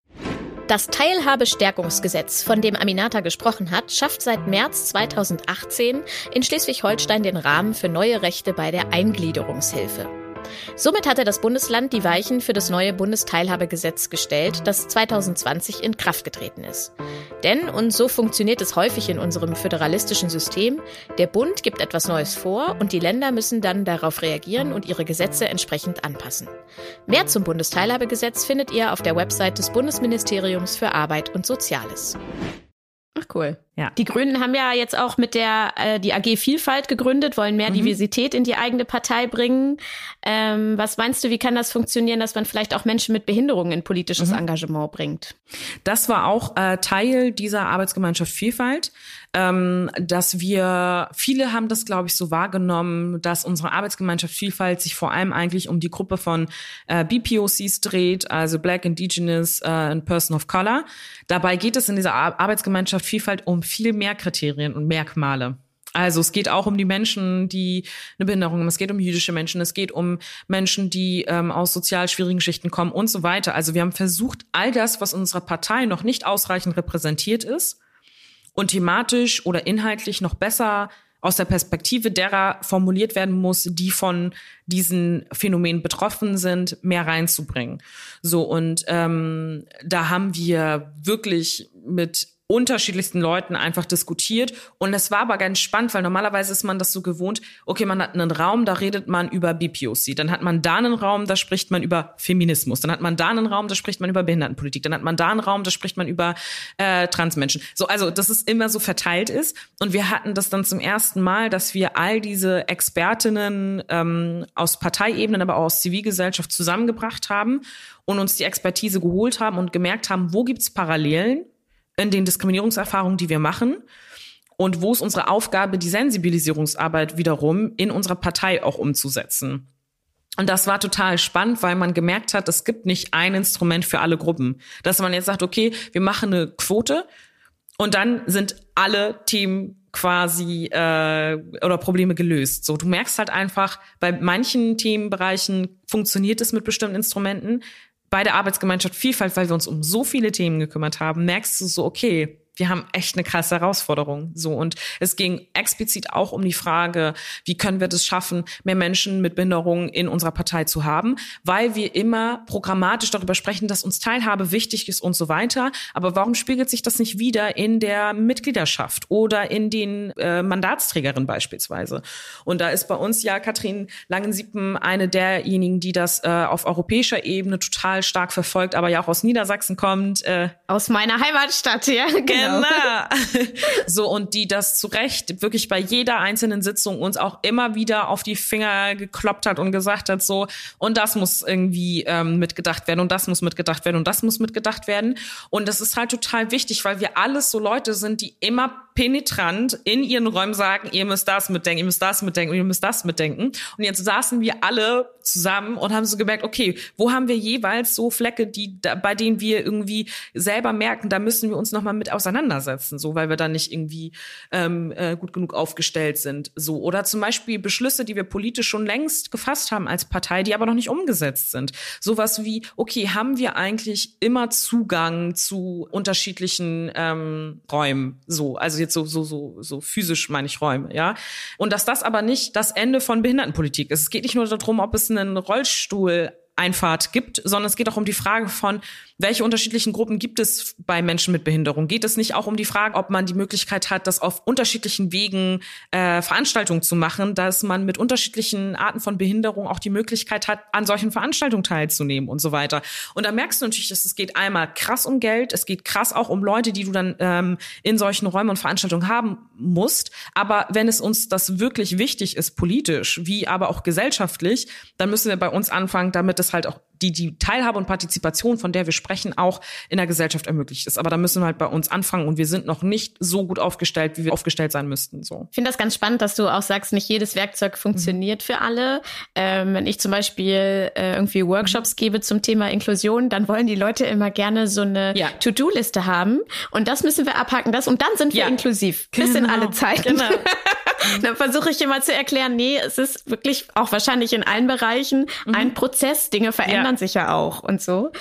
Speaker 2: Das Teilhabestärkungsgesetz, von dem Aminata gesprochen hat, schafft seit März 2018 in Schleswig-Holstein den Rahmen für neue Rechte bei der Eingliederungshilfe. Somit hatte das Bundesland die Weichen für das neue Bundesteilhabegesetz gestellt, das 2020 in Kraft getreten ist. Denn, und so funktioniert es häufig in unserem föderalistischen System, der Bund gibt etwas Neues vor und die Länder müssen dann darauf reagieren und ihre Gesetze entsprechend anpassen. Mehr zum Bundesteilhabegesetz findet ihr auf der Website des Bundesministeriums für Arbeit und Soziales.
Speaker 3: Ach cool. Ja. Die Grünen haben ja jetzt auch mit der äh, die AG Vielfalt gegründet, wollen mehr mhm. Diversität in die eigene Partei bringen. Ähm, was meinst du, wie kann das funktionieren, dass man vielleicht auch Menschen mit Behinderungen in politisches mhm. Engagement bringt?
Speaker 1: Das war auch äh, Teil dieser Arbeitsgemeinschaft Vielfalt ähm, dass wir, viele haben das, glaube ich, so wahrgenommen, dass unsere Arbeitsgemeinschaft Vielfalt sich vor allem eigentlich um die Gruppe von äh, BPOCs dreht, also Black, Indigenous äh, and Person of Color. Dabei geht es in dieser Ar Arbeitsgemeinschaft Vielfalt um viel mehr Kriterien und Merkmale. Also es geht auch um die Menschen, die eine Behinderung haben. Es geht um jüdische Menschen. Es geht um Menschen, die ähm, aus sozial schwierigen Schichten kommen und so weiter. Also wir haben versucht, all das, was unserer Partei noch nicht ausreichend repräsentiert ist, und thematisch oder inhaltlich noch besser aus der Perspektive derer formuliert werden muss, die von diesen Phänomenen betroffen sind, mehr reinzubringen. So und ähm, da haben wir wirklich mit unterschiedlichsten Leuten einfach diskutiert. Und es war aber ganz spannend, weil normalerweise ist man das so gewohnt, okay, man hat einen Raum, da redet man über BPOC. Dann hat man da einen Raum, da spricht man über Feminismus. Dann hat man da einen Raum, da spricht man über Behindertenpolitik. Dann hat man da einen Raum, da spricht man über äh, Transmenschen. So, also, dass es immer so verteilt ist. Und wir hatten das dann zum ersten Mal, dass wir all diese Expertinnen ähm, aus Parteiebenen, aber auch aus Zivilgesellschaft zusammengebracht haben und uns die Expertise geholt haben und gemerkt haben, wo gibt's Parallelen in den Diskriminierungserfahrungen, die wir machen. Und wo ist unsere Aufgabe, die Sensibilisierungsarbeit wiederum in unserer Partei auch umzusetzen? Und das war total spannend, weil man gemerkt hat, es gibt nicht ein Instrument für alle Gruppen. Dass man jetzt sagt, okay, wir machen eine Quote und dann sind alle Themen quasi äh, oder Probleme gelöst. So, du merkst halt einfach, bei manchen Themenbereichen funktioniert es mit bestimmten Instrumenten, bei der Arbeitsgemeinschaft Vielfalt, weil wir uns um so viele Themen gekümmert haben, merkst du so, okay, wir haben echt eine krasse Herausforderung. So und es ging explizit auch um die Frage, wie können wir das schaffen, mehr Menschen mit Behinderungen in unserer Partei zu haben, weil wir immer programmatisch darüber sprechen, dass uns Teilhabe wichtig ist und so weiter. Aber warum spiegelt sich das nicht wieder in der Mitgliedschaft oder in den äh, Mandatsträgerinnen beispielsweise? Und da ist bei uns ja Katrin Langensiepen eine derjenigen, die das äh, auf europäischer Ebene total stark verfolgt, aber ja auch aus Niedersachsen kommt.
Speaker 3: Äh, aus meiner Heimatstadt, ja.
Speaker 1: Genau genau. so, und die das zu Recht wirklich bei jeder einzelnen Sitzung uns auch immer wieder auf die Finger gekloppt hat und gesagt hat, so, und das muss irgendwie ähm, mitgedacht werden und das muss mitgedacht werden und das muss mitgedacht werden. Und das ist halt total wichtig, weil wir alles so Leute sind, die immer penetrant in ihren Räumen sagen, ihr müsst das mitdenken, ihr müsst das mitdenken, ihr müsst das mitdenken. Und jetzt saßen wir alle zusammen und haben so gemerkt, okay, wo haben wir jeweils so Flecke, die bei denen wir irgendwie selber merken, da müssen wir uns noch mal mit auseinandersetzen, so weil wir dann nicht irgendwie ähm, äh, gut genug aufgestellt sind, so oder zum Beispiel Beschlüsse, die wir politisch schon längst gefasst haben als Partei, die aber noch nicht umgesetzt sind. Sowas wie, okay, haben wir eigentlich immer Zugang zu unterschiedlichen ähm, Räumen, so jetzt so so so so physisch meine ich Räume, ja, und dass das aber nicht das Ende von Behindertenpolitik ist. Es geht nicht nur darum, ob es einen Rollstuhl Einfahrt gibt, sondern es geht auch um die Frage von, welche unterschiedlichen Gruppen gibt es bei Menschen mit Behinderung? Geht es nicht auch um die Frage, ob man die Möglichkeit hat, das auf unterschiedlichen Wegen äh, Veranstaltungen zu machen, dass man mit unterschiedlichen Arten von Behinderung auch die Möglichkeit hat, an solchen Veranstaltungen teilzunehmen und so weiter. Und da merkst du natürlich, dass es geht einmal krass um Geld, es geht krass auch um Leute, die du dann ähm, in solchen Räumen und Veranstaltungen haben musst. Aber wenn es uns das wirklich wichtig ist, politisch, wie aber auch gesellschaftlich, dann müssen wir bei uns anfangen, damit es halt auch die, die Teilhabe und Partizipation, von der wir sprechen, auch in der Gesellschaft ermöglicht ist. Aber da müssen wir halt bei uns anfangen und wir sind noch nicht so gut aufgestellt, wie wir aufgestellt sein müssten. So.
Speaker 3: Ich finde das ganz spannend, dass du auch sagst, nicht jedes Werkzeug funktioniert mhm. für alle. Ähm, wenn ich zum Beispiel äh, irgendwie Workshops gebe zum Thema Inklusion, dann wollen die Leute immer gerne so eine ja. To-Do-Liste haben und das müssen wir abhaken, das und dann sind wir ja. inklusiv. Bis genau. in alle Zeiten. Genau. dann versuche ich immer zu erklären, nee, es ist wirklich auch wahrscheinlich in allen Bereichen mhm. ein Prozess. Dinge verändern ja. Sich ja auch und so.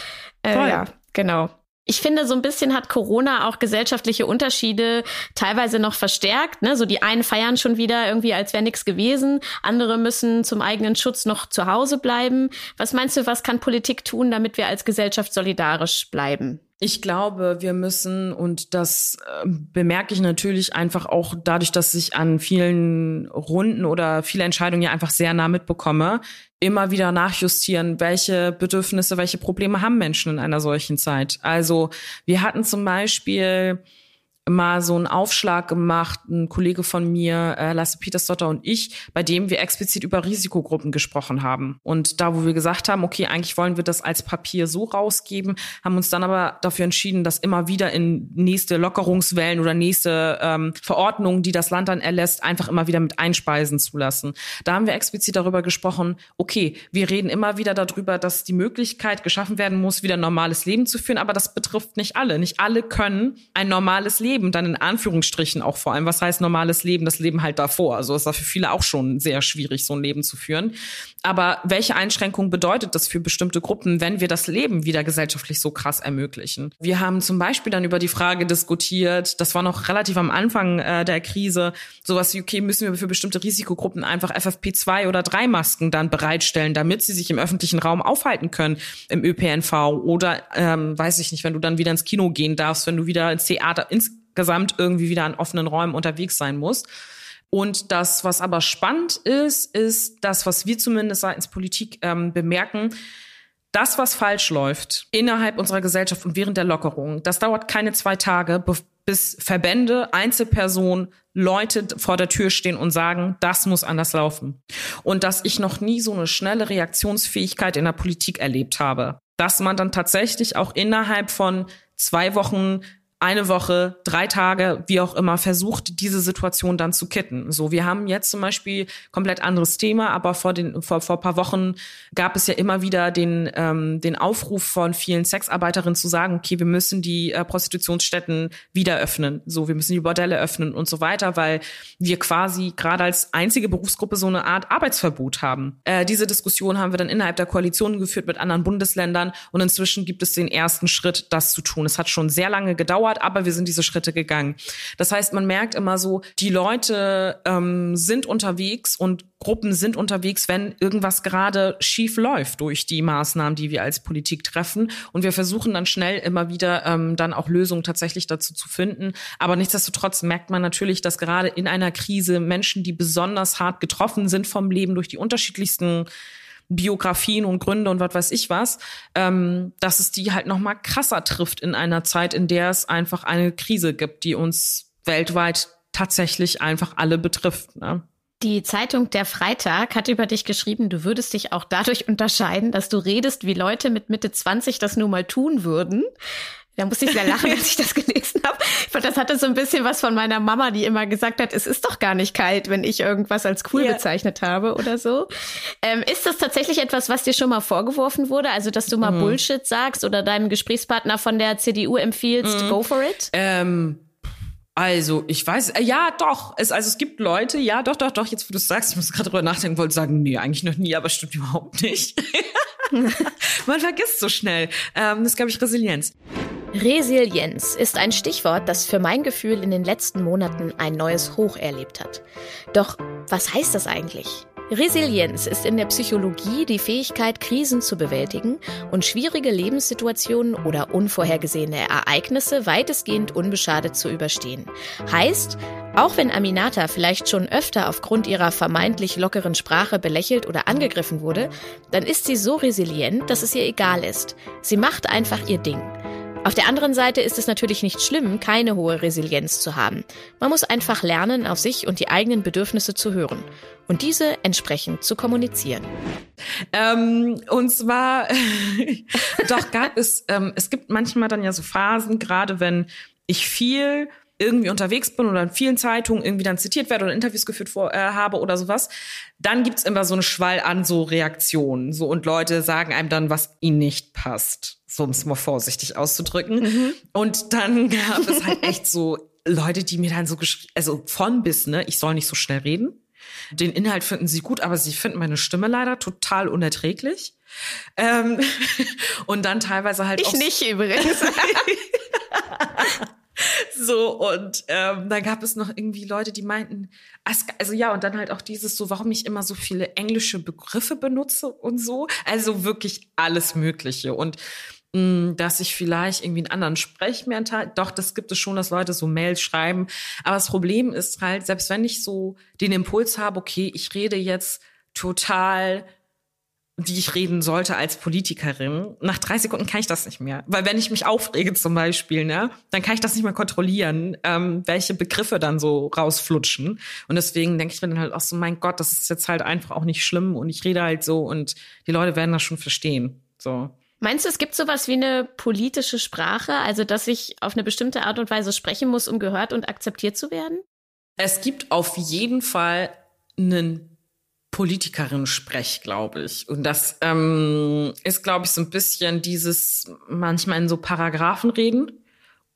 Speaker 3: Äh, ja, genau. Ich finde, so ein bisschen hat Corona auch gesellschaftliche Unterschiede teilweise noch verstärkt. Ne? So die einen feiern schon wieder irgendwie, als wäre nichts gewesen. Andere müssen zum eigenen Schutz noch zu Hause bleiben. Was meinst du, was kann Politik tun, damit wir als Gesellschaft solidarisch bleiben?
Speaker 1: Ich glaube, wir müssen, und das äh, bemerke ich natürlich einfach auch dadurch, dass ich an vielen Runden oder viele Entscheidungen ja einfach sehr nah mitbekomme, immer wieder nachjustieren, welche Bedürfnisse, welche Probleme haben Menschen in einer solchen Zeit. Also wir hatten zum Beispiel mal so einen Aufschlag gemacht, ein Kollege von mir, äh, Lasse Petersdotter und ich, bei dem wir explizit über Risikogruppen gesprochen haben. Und da, wo wir gesagt haben, okay, eigentlich wollen wir das als Papier so rausgeben, haben uns dann aber dafür entschieden, das immer wieder in nächste Lockerungswellen oder nächste ähm, Verordnungen, die das Land dann erlässt, einfach immer wieder mit einspeisen zu lassen. Da haben wir explizit darüber gesprochen, okay, wir reden immer wieder darüber, dass die Möglichkeit geschaffen werden muss, wieder ein normales Leben zu führen, aber das betrifft nicht alle. Nicht alle können ein normales Leben Leben dann in Anführungsstrichen auch vor allem, was heißt normales Leben, das Leben halt davor. Also ist da für viele auch schon sehr schwierig, so ein Leben zu führen. Aber welche Einschränkung bedeutet das für bestimmte Gruppen, wenn wir das Leben wieder gesellschaftlich so krass ermöglichen? Wir haben zum Beispiel dann über die Frage diskutiert, das war noch relativ am Anfang äh, der Krise, sowas wie, okay, müssen wir für bestimmte Risikogruppen einfach FFP2 oder 3 Masken dann bereitstellen, damit sie sich im öffentlichen Raum aufhalten können, im ÖPNV oder, ähm, weiß ich nicht, wenn du dann wieder ins Kino gehen darfst, wenn du wieder ins Theater, ins insgesamt irgendwie wieder an offenen Räumen unterwegs sein muss. Und das, was aber spannend ist, ist das, was wir zumindest seitens Politik ähm, bemerken, das, was falsch läuft innerhalb unserer Gesellschaft und während der Lockerung, das dauert keine zwei Tage, bis Verbände, Einzelpersonen, Leute vor der Tür stehen und sagen, das muss anders laufen. Und dass ich noch nie so eine schnelle Reaktionsfähigkeit in der Politik erlebt habe. Dass man dann tatsächlich auch innerhalb von zwei Wochen eine Woche, drei Tage, wie auch immer, versucht, diese Situation dann zu kitten. So, wir haben jetzt zum Beispiel komplett anderes Thema, aber vor den vor, vor paar Wochen gab es ja immer wieder den ähm, den Aufruf von vielen Sexarbeiterinnen zu sagen, okay, wir müssen die äh, Prostitutionsstätten wieder öffnen, so, wir müssen die Bordelle öffnen und so weiter, weil wir quasi gerade als einzige Berufsgruppe so eine Art Arbeitsverbot haben. Äh, diese Diskussion haben wir dann innerhalb der Koalition geführt mit anderen Bundesländern und inzwischen gibt es den ersten Schritt, das zu tun. Es hat schon sehr lange gedauert gedauert, aber wir sind diese Schritte gegangen. Das heißt, man merkt immer so, die Leute ähm, sind unterwegs und Gruppen sind unterwegs, wenn irgendwas gerade schief läuft durch die Maßnahmen, die wir als Politik treffen. Und wir versuchen dann schnell immer wieder ähm, dann auch Lösungen tatsächlich dazu zu finden. Aber nichtsdestotrotz merkt man natürlich, dass gerade in einer Krise Menschen, die besonders hart getroffen sind vom Leben durch die unterschiedlichsten Biografien und Gründe und was weiß ich was, ähm, dass es die halt noch mal krasser trifft in einer Zeit, in der es einfach eine Krise gibt, die uns weltweit tatsächlich einfach alle betrifft. Ne?
Speaker 3: Die Zeitung Der Freitag hat über dich geschrieben, du würdest dich auch dadurch unterscheiden, dass du redest, wie Leute mit Mitte 20 das nun mal tun würden. Da musste ich sehr lachen, als ich das gelesen habe. Ich fand, das hatte so ein bisschen was von meiner Mama, die immer gesagt hat, es ist doch gar nicht kalt, wenn ich irgendwas als cool yeah. bezeichnet habe oder so. Ähm, ist das tatsächlich etwas, was dir schon mal vorgeworfen wurde? Also, dass du mal mhm. Bullshit sagst oder deinem Gesprächspartner von der CDU empfiehlst, mhm. go for it?
Speaker 1: Ähm also, ich weiß, äh, ja, doch. Es, also, es gibt Leute, ja, doch, doch, doch, jetzt, wo du es sagst, ich muss gerade drüber nachdenken, wollte sagen, nee, eigentlich noch nie, aber stimmt überhaupt nicht. Man vergisst so schnell. Ähm, das ist, glaube ich, Resilienz.
Speaker 2: Resilienz ist ein Stichwort, das für mein Gefühl in den letzten Monaten ein neues Hoch erlebt hat. Doch was heißt das eigentlich? Resilienz ist in der Psychologie die Fähigkeit, Krisen zu bewältigen und schwierige Lebenssituationen oder unvorhergesehene Ereignisse weitestgehend unbeschadet zu überstehen. Heißt, auch wenn Aminata vielleicht schon öfter aufgrund ihrer vermeintlich lockeren Sprache belächelt oder angegriffen wurde, dann ist sie so resilient, dass es ihr egal ist. Sie macht einfach ihr Ding. Auf der anderen Seite ist es natürlich nicht schlimm, keine hohe Resilienz zu haben. Man muss einfach lernen, auf sich und die eigenen Bedürfnisse zu hören und diese entsprechend zu kommunizieren.
Speaker 1: Ähm, und zwar, doch gab es, ähm, es gibt manchmal dann ja so Phasen, gerade wenn ich viel irgendwie unterwegs bin oder in vielen Zeitungen irgendwie dann zitiert werde oder Interviews geführt vor, äh, habe oder sowas, dann gibt's immer so einen Schwall an so Reaktionen. So und Leute sagen einem dann, was ihnen nicht passt. So um es mal vorsichtig auszudrücken. Mhm. Und dann gab es halt echt so Leute, die mir dann so geschrieben, also von bis, ne, ich soll nicht so schnell reden. Den Inhalt finden sie gut, aber sie finden meine Stimme leider total unerträglich. Ähm, und dann teilweise halt
Speaker 3: ich
Speaker 1: auch.
Speaker 3: Ich nicht übrigens.
Speaker 1: So, und ähm, dann gab es noch irgendwie Leute, die meinten, also ja, und dann halt auch dieses so, warum ich immer so viele englische Begriffe benutze und so. Also wirklich alles Mögliche. Und mh, mm, dass ich vielleicht irgendwie einen anderen Sprechmental, doch, das gibt es schon, dass Leute so Mails schreiben. Aber das Problem ist halt, selbst wenn ich so den Impuls habe, okay, ich rede jetzt total wie ich reden sollte als Politikerin. Nach drei Sekunden kann ich das nicht mehr. Weil wenn ich mich aufrege zum Beispiel, ne, dann kann ich das nicht mehr kontrollieren, ähm, welche Begriffe dann so rausflutschen. Und deswegen denke ich mir dann halt auch so, mein Gott, das ist jetzt halt einfach auch nicht schlimm und ich rede halt so und die Leute werden das schon verstehen. So.
Speaker 3: Meinst du, es gibt sowas wie eine politische Sprache, also dass ich auf eine bestimmte Art und Weise sprechen muss, um gehört und akzeptiert zu werden?
Speaker 1: Es gibt auf jeden Fall einen Politikerin-Sprech, glaube ich. Und das ähm, ist, glaube ich, so ein bisschen dieses manchmal in so Paragraphen reden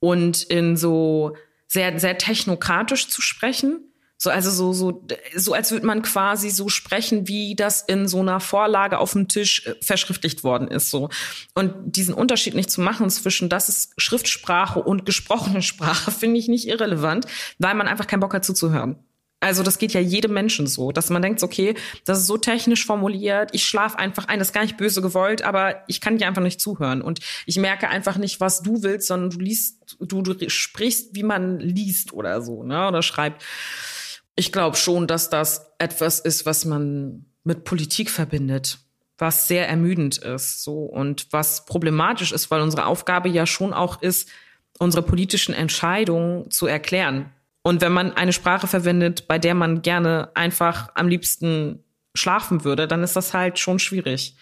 Speaker 1: und in so sehr, sehr technokratisch zu sprechen. So, also so, so, so als würde man quasi so sprechen, wie das in so einer Vorlage auf dem Tisch äh, verschriftlicht worden ist. So. Und diesen Unterschied nicht zu machen zwischen das ist Schriftsprache und gesprochene Sprache, finde ich nicht irrelevant, weil man einfach keinen Bock hat zuzuhören. Also das geht ja jedem Menschen so, dass man denkt, okay, das ist so technisch formuliert, ich schlafe einfach ein, das ist gar nicht böse gewollt, aber ich kann dir einfach nicht zuhören. Und ich merke einfach nicht, was du willst, sondern du liest, du, du sprichst, wie man liest oder so, ne, oder schreibt. Ich glaube schon, dass das etwas ist, was man mit Politik verbindet, was sehr ermüdend ist, so. Und was problematisch ist, weil unsere Aufgabe ja schon auch ist, unsere politischen Entscheidungen zu erklären und wenn man eine Sprache verwendet, bei der man gerne einfach am liebsten schlafen würde, dann ist das halt schon schwierig.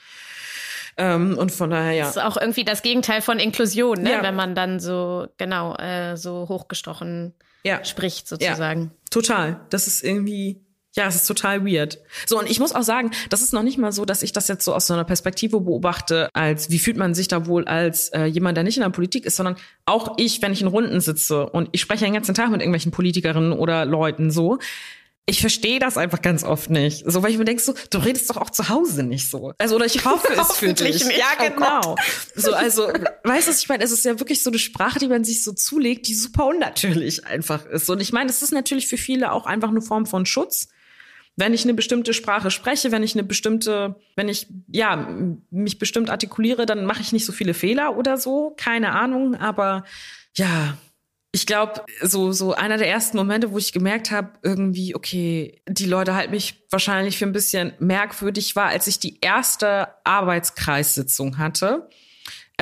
Speaker 1: Ähm, und von daher, ja.
Speaker 3: Das ist auch irgendwie das Gegenteil von Inklusion, ne? Ja. wenn man dann so, genau, äh, so hochgestochen ja. spricht, sozusagen.
Speaker 1: Ja, total. Das ist irgendwie, ja, es ist total weird. So, und ich muss auch sagen, das ist noch nicht mal so, dass ich das jetzt so aus so einer Perspektive beobachte, als wie fühlt man sich da wohl als äh, jemand, der nicht in der Politik ist, sondern auch ich, wenn ich in Runden sitze und ich spreche den ganzen Tag mit irgendwelchen Politikerinnen oder Leuten so, ich verstehe das einfach ganz oft nicht. So, weil ich mir denke, so, du redest doch auch zu Hause nicht so. Also, oder ich hoffe es für dich.
Speaker 3: Nicht. Ja, oh genau.
Speaker 1: so, also, weißt du, ich meine, es ist ja wirklich so eine Sprache, die man sich so zulegt, die super unnatürlich einfach ist. Und ich meine, es ist natürlich für viele auch einfach eine Form von Schutz wenn ich eine bestimmte Sprache spreche, wenn ich eine bestimmte, wenn ich ja mich bestimmt artikuliere, dann mache ich nicht so viele Fehler oder so, keine Ahnung, aber ja, Ich glaube, so, so einer der ersten Momente, wo ich gemerkt habe, irgendwie, okay, die Leute halten mich wahrscheinlich für ein bisschen merkwürdig, war, als ich die erste Arbeitskreissitzung hatte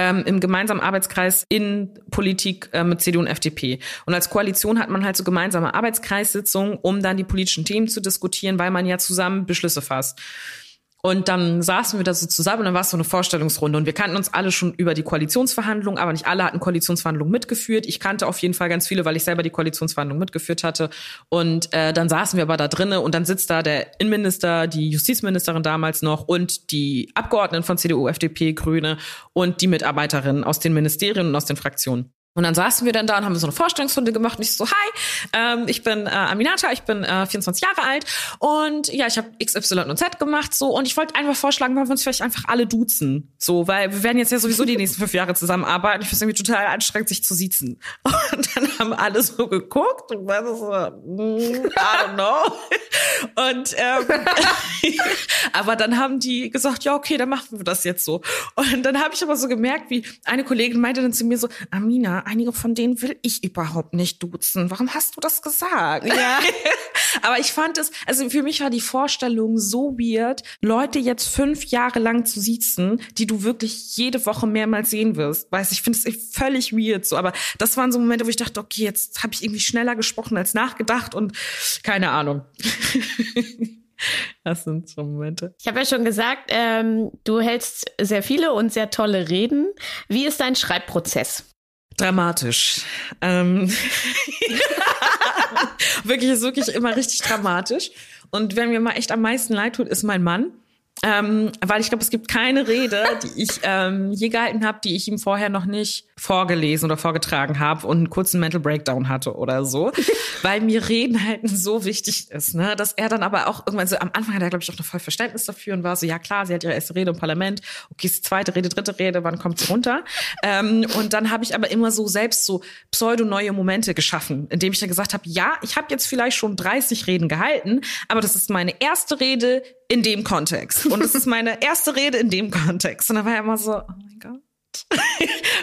Speaker 1: ähm, im gemeinsamen Arbeitskreis in Politik äh, mit CDU und FDP. Und als Koalition hat man halt so gemeinsame Arbeitskreissitzungen, um dann die politischen Themen zu diskutieren, weil man ja zusammen Beschlüsse fasst. Und dann saßen wir da so zusammen und dann war es so eine Vorstellungsrunde. Und wir kannten uns alle schon über die Koalitionsverhandlungen, aber nicht alle hatten Koalitionsverhandlungen mitgeführt. Ich kannte auf jeden Fall ganz viele, weil ich selber die Koalitionsverhandlungen mitgeführt hatte. Und äh, dann saßen wir aber da drinnen und dann sitzt da der Innenminister, die Justizministerin damals noch und die Abgeordneten von CDU, FDP, Grüne und die Mitarbeiterinnen aus den Ministerien und aus den Fraktionen. Und dann saßen wir dann da und haben so eine Vorstellungsrunde gemacht und ich so, hi, ähm, ich bin äh, Aminata, ich bin äh, 24 Jahre alt und ja, ich habe X, Y und Z gemacht so und ich wollte einfach vorschlagen, wollen wir uns vielleicht einfach alle duzen, so, weil wir werden jetzt ja sowieso die nächsten fünf Jahre zusammenarbeiten. Ich finde es irgendwie total anstrengend, sich zu siezen. Und dann haben alle so geguckt und waren so, mm, I don't know. Und ähm, aber dann haben die gesagt, ja okay, dann machen wir das jetzt so. Und dann habe ich aber so gemerkt, wie eine Kollegin meinte dann zu mir so, Amina einige von denen will ich überhaupt nicht duzen. Warum hast du das gesagt? Ja. Aber ich fand es, also für mich war die Vorstellung so weird, Leute jetzt fünf Jahre lang zu siezen, die du wirklich jede Woche mehrmals sehen wirst. Weiß ich finde es völlig weird so. Aber das waren so Momente, wo ich dachte, okay, jetzt habe ich irgendwie schneller gesprochen als nachgedacht und keine Ahnung. Das sind so Momente.
Speaker 3: Ich habe ja schon gesagt, ähm, du hältst sehr viele und sehr tolle Reden. Wie ist dein Schreibprozess?
Speaker 1: Dramatisch. Ähm wirklich ist wirklich immer richtig dramatisch. Und wenn mir mal echt am meisten leid tut, ist mein Mann. Ähm, weil ich glaube, es gibt keine Rede, die ich ähm, je gehalten habe, die ich ihm vorher noch nicht vorgelesen oder vorgetragen habe und einen kurzen Mental Breakdown hatte oder so. weil mir Reden halten so wichtig ist, ne? Dass er dann aber auch irgendwann so, am Anfang hat er, glaube ich, auch noch voll Verständnis dafür und war so, ja klar, sie hat ihre erste Rede im Parlament, okay, ist die zweite Rede, dritte Rede, wann kommt sie runter? ähm, und dann habe ich aber immer so selbst so pseudo-neue Momente geschaffen, indem ich dann gesagt habe, ja, ich habe jetzt vielleicht schon 30 Reden gehalten, aber das ist meine erste Rede in dem Kontext. Und es ist meine erste Rede in dem Kontext. Und da war er immer so, oh mein Gott.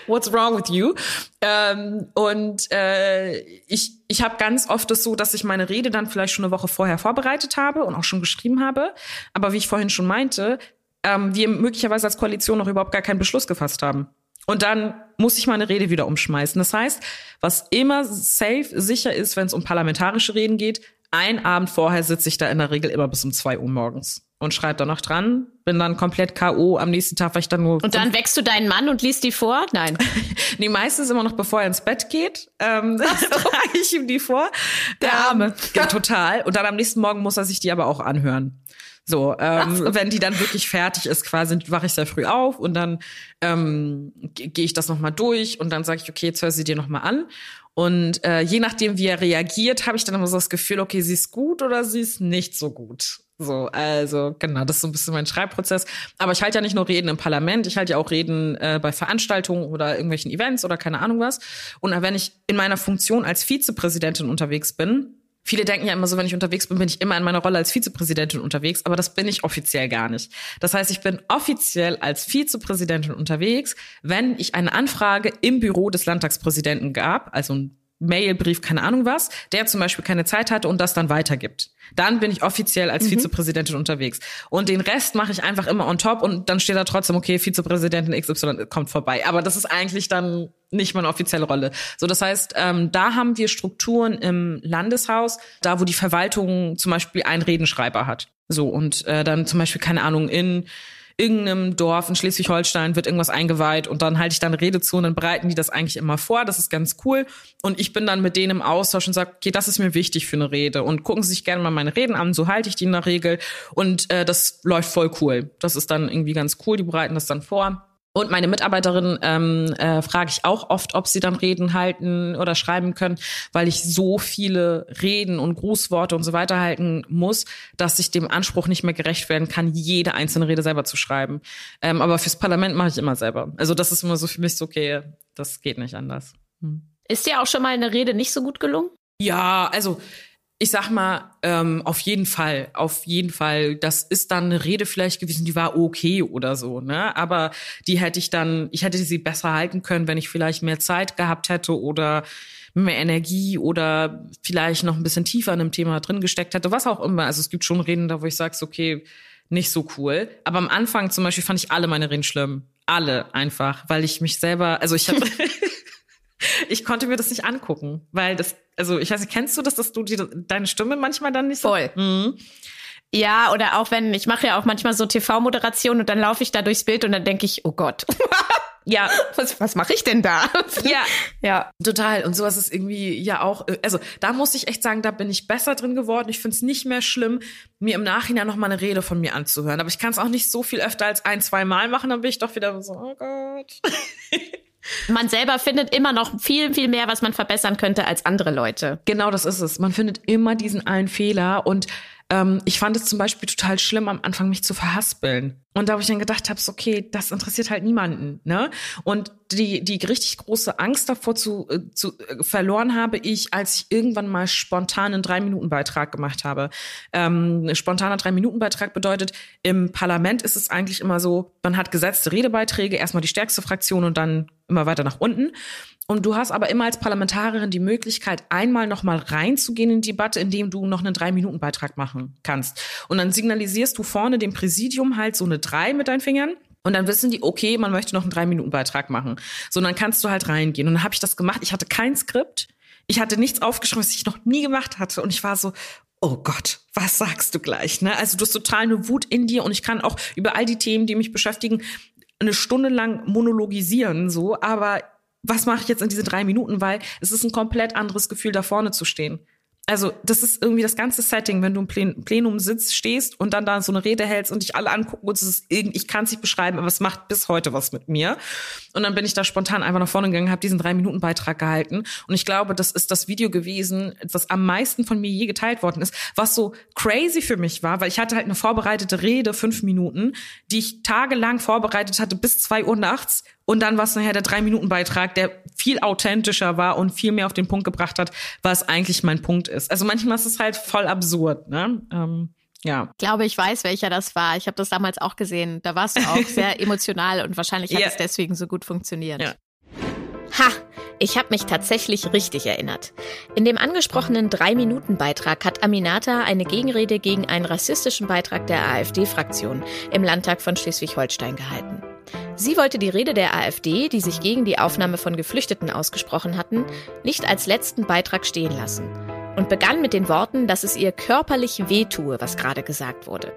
Speaker 1: What's wrong with you? Ähm, und äh, ich, ich habe ganz oft es so, dass ich meine Rede dann vielleicht schon eine Woche vorher vorbereitet habe und auch schon geschrieben habe. Aber wie ich vorhin schon meinte, ähm, wir möglicherweise als Koalition noch überhaupt gar keinen Beschluss gefasst haben. Und dann muss ich meine Rede wieder umschmeißen. Das heißt, was immer safe sicher ist, wenn es um parlamentarische Reden geht, ein Abend vorher sitze ich da in der Regel immer bis um zwei Uhr morgens und schreibe da noch dran. Bin dann komplett K.O. am nächsten Tag, weil ich dann nur.
Speaker 3: Und dann wächst du deinen Mann und liest die vor? Nein.
Speaker 1: nee, meistens immer noch bevor er ins Bett geht. Ähm, trage ich ihm die vor.
Speaker 3: Der ähm, Arme.
Speaker 1: Ja, total. Und dann am nächsten Morgen muss er sich die aber auch anhören. So, ähm, so. wenn die dann wirklich fertig ist, quasi, wache ich sehr früh auf und dann ähm, gehe ich das nochmal durch und dann sage ich, okay, jetzt hör sie dir nochmal an. Und äh, je nachdem, wie er reagiert, habe ich dann immer so das Gefühl, okay, sie ist gut oder sie ist nicht so gut. So, also genau, das ist so ein bisschen mein Schreibprozess. Aber ich halte ja nicht nur Reden im Parlament, ich halte ja auch Reden äh, bei Veranstaltungen oder irgendwelchen Events oder keine Ahnung was. Und wenn ich in meiner Funktion als Vizepräsidentin unterwegs bin, Viele denken ja immer so, wenn ich unterwegs bin, bin ich immer in meiner Rolle als Vizepräsidentin unterwegs, aber das bin ich offiziell gar nicht. Das heißt, ich bin offiziell als Vizepräsidentin unterwegs, wenn ich eine Anfrage im Büro des Landtagspräsidenten gab, also ein Mailbrief, keine Ahnung was, der zum Beispiel keine Zeit hatte und das dann weitergibt. Dann bin ich offiziell als mhm. Vizepräsidentin unterwegs. Und den Rest mache ich einfach immer on top und dann steht da trotzdem, okay, Vizepräsidentin XY kommt vorbei. Aber das ist eigentlich dann nicht meine offizielle Rolle. So, das heißt, ähm, da haben wir Strukturen im Landeshaus, da wo die Verwaltung zum Beispiel einen Redenschreiber hat. So, und äh, dann zum Beispiel, keine Ahnung, in irgendeinem Dorf in Schleswig-Holstein wird irgendwas eingeweiht und dann halte ich dann Rede zu und dann bereiten die das eigentlich immer vor. Das ist ganz cool. Und ich bin dann mit denen im Austausch und sage, okay, das ist mir wichtig für eine Rede. Und gucken Sie sich gerne mal meine Reden an, so halte ich die in der Regel. Und äh, das läuft voll cool. Das ist dann irgendwie ganz cool. Die bereiten das dann vor. Und meine Mitarbeiterin ähm, äh, frage ich auch oft, ob sie dann Reden halten oder schreiben können, weil ich so viele Reden und Grußworte und so weiter halten muss, dass ich dem Anspruch nicht mehr gerecht werden kann, jede einzelne Rede selber zu schreiben. Ähm, aber fürs Parlament mache ich immer selber. Also das ist immer so für mich so, okay, das geht nicht anders. Hm.
Speaker 3: Ist dir auch schon mal eine Rede nicht so gut gelungen?
Speaker 1: Ja, also ich sag mal, ähm, auf jeden Fall, auf jeden Fall. Das ist dann eine Rede vielleicht gewesen, die war okay oder so, ne? Aber die hätte ich dann, ich hätte sie besser halten können, wenn ich vielleicht mehr Zeit gehabt hätte oder mehr Energie oder vielleicht noch ein bisschen tiefer in einem Thema drin gesteckt hätte, was auch immer. Also es gibt schon Reden da, wo ich sage, okay, nicht so cool. Aber am Anfang zum Beispiel fand ich alle meine Reden schlimm. Alle einfach, weil ich mich selber, also ich hatte, ich konnte mir das nicht angucken, weil das, also ich weiß nicht, kennst du das, dass du die, deine Stimme manchmal dann nicht
Speaker 2: so. Voll. Mhm. Ja, oder auch wenn, ich mache ja auch manchmal so TV-Moderation und dann laufe ich da durchs Bild und dann denke ich, oh Gott. ja, was, was mache ich denn da?
Speaker 1: ja, ja, total. Und sowas ist irgendwie ja auch, also da muss ich echt sagen, da bin ich besser drin geworden. Ich finde es nicht mehr schlimm, mir im Nachhinein noch mal eine Rede von mir anzuhören. Aber ich kann es auch nicht so viel öfter als ein, zwei Mal machen, dann bin ich doch wieder so, oh Gott.
Speaker 2: man selber findet immer noch viel, viel mehr, was man verbessern könnte als andere Leute.
Speaker 1: Genau, das ist es. Man findet immer diesen einen Fehler und ähm, ich fand es zum Beispiel total schlimm, am Anfang mich zu verhaspeln. Und da habe ich dann gedacht habe, okay, das interessiert halt niemanden. Ne? Und die, die richtig große Angst davor zu, äh, zu äh, verloren habe ich, als ich irgendwann mal spontan einen Drei-Minuten-Beitrag gemacht habe. Ähm, spontaner Drei-Minuten-Beitrag bedeutet, im Parlament ist es eigentlich immer so, man hat gesetzte Redebeiträge, erstmal die stärkste Fraktion und dann immer weiter nach unten. Und du hast aber immer als Parlamentarierin die Möglichkeit, einmal noch mal reinzugehen in die Debatte, indem du noch einen Drei-Minuten-Beitrag machen kannst. Und dann signalisierst du vorne dem Präsidium halt so eine Drei mit deinen Fingern. Und dann wissen die, okay, man möchte noch einen Drei-Minuten-Beitrag machen. So, dann kannst du halt reingehen. Und dann habe ich das gemacht. Ich hatte kein Skript. Ich hatte nichts aufgeschrieben, was ich noch nie gemacht hatte. Und ich war so, oh Gott, was sagst du gleich? Ne? Also du hast total eine Wut in dir und ich kann auch über all die Themen, die mich beschäftigen, eine Stunde lang monologisieren, so, aber was mache ich jetzt in diese drei Minuten, weil es ist ein komplett anderes Gefühl, da vorne zu stehen also das ist irgendwie das ganze Setting, wenn du im Plenum sitzt, stehst und dann da so eine Rede hältst und dich alle angucken und es ist irgendwie, ich kann es nicht beschreiben, aber es macht bis heute was mit mir. Und dann bin ich da spontan einfach nach vorne gegangen, habe diesen drei Minuten Beitrag gehalten und ich glaube, das ist das Video gewesen, das am meisten von mir je geteilt worden ist, was so crazy für mich war, weil ich hatte halt eine vorbereitete Rede, fünf Minuten, die ich tagelang vorbereitet hatte bis zwei Uhr nachts und dann war es nachher der Drei-Minuten-Beitrag, der viel authentischer war und viel mehr auf den Punkt gebracht hat, was eigentlich mein Punkt ist. Also manchmal ist es halt voll absurd, ne? Ähm, ja.
Speaker 2: Ich glaube, ich weiß, welcher das war. Ich habe das damals auch gesehen. Da warst du auch sehr emotional und wahrscheinlich hat yeah. es deswegen so gut funktioniert. Ja. Ha! Ich habe mich tatsächlich richtig erinnert. In dem angesprochenen Drei-Minuten-Beitrag hat Aminata eine Gegenrede gegen einen rassistischen Beitrag der AfD-Fraktion im Landtag von Schleswig-Holstein gehalten. Sie wollte die Rede der AfD, die sich gegen die Aufnahme von Geflüchteten ausgesprochen hatten, nicht als letzten Beitrag stehen lassen und begann mit den Worten, dass es ihr körperlich wehtue, was gerade gesagt wurde.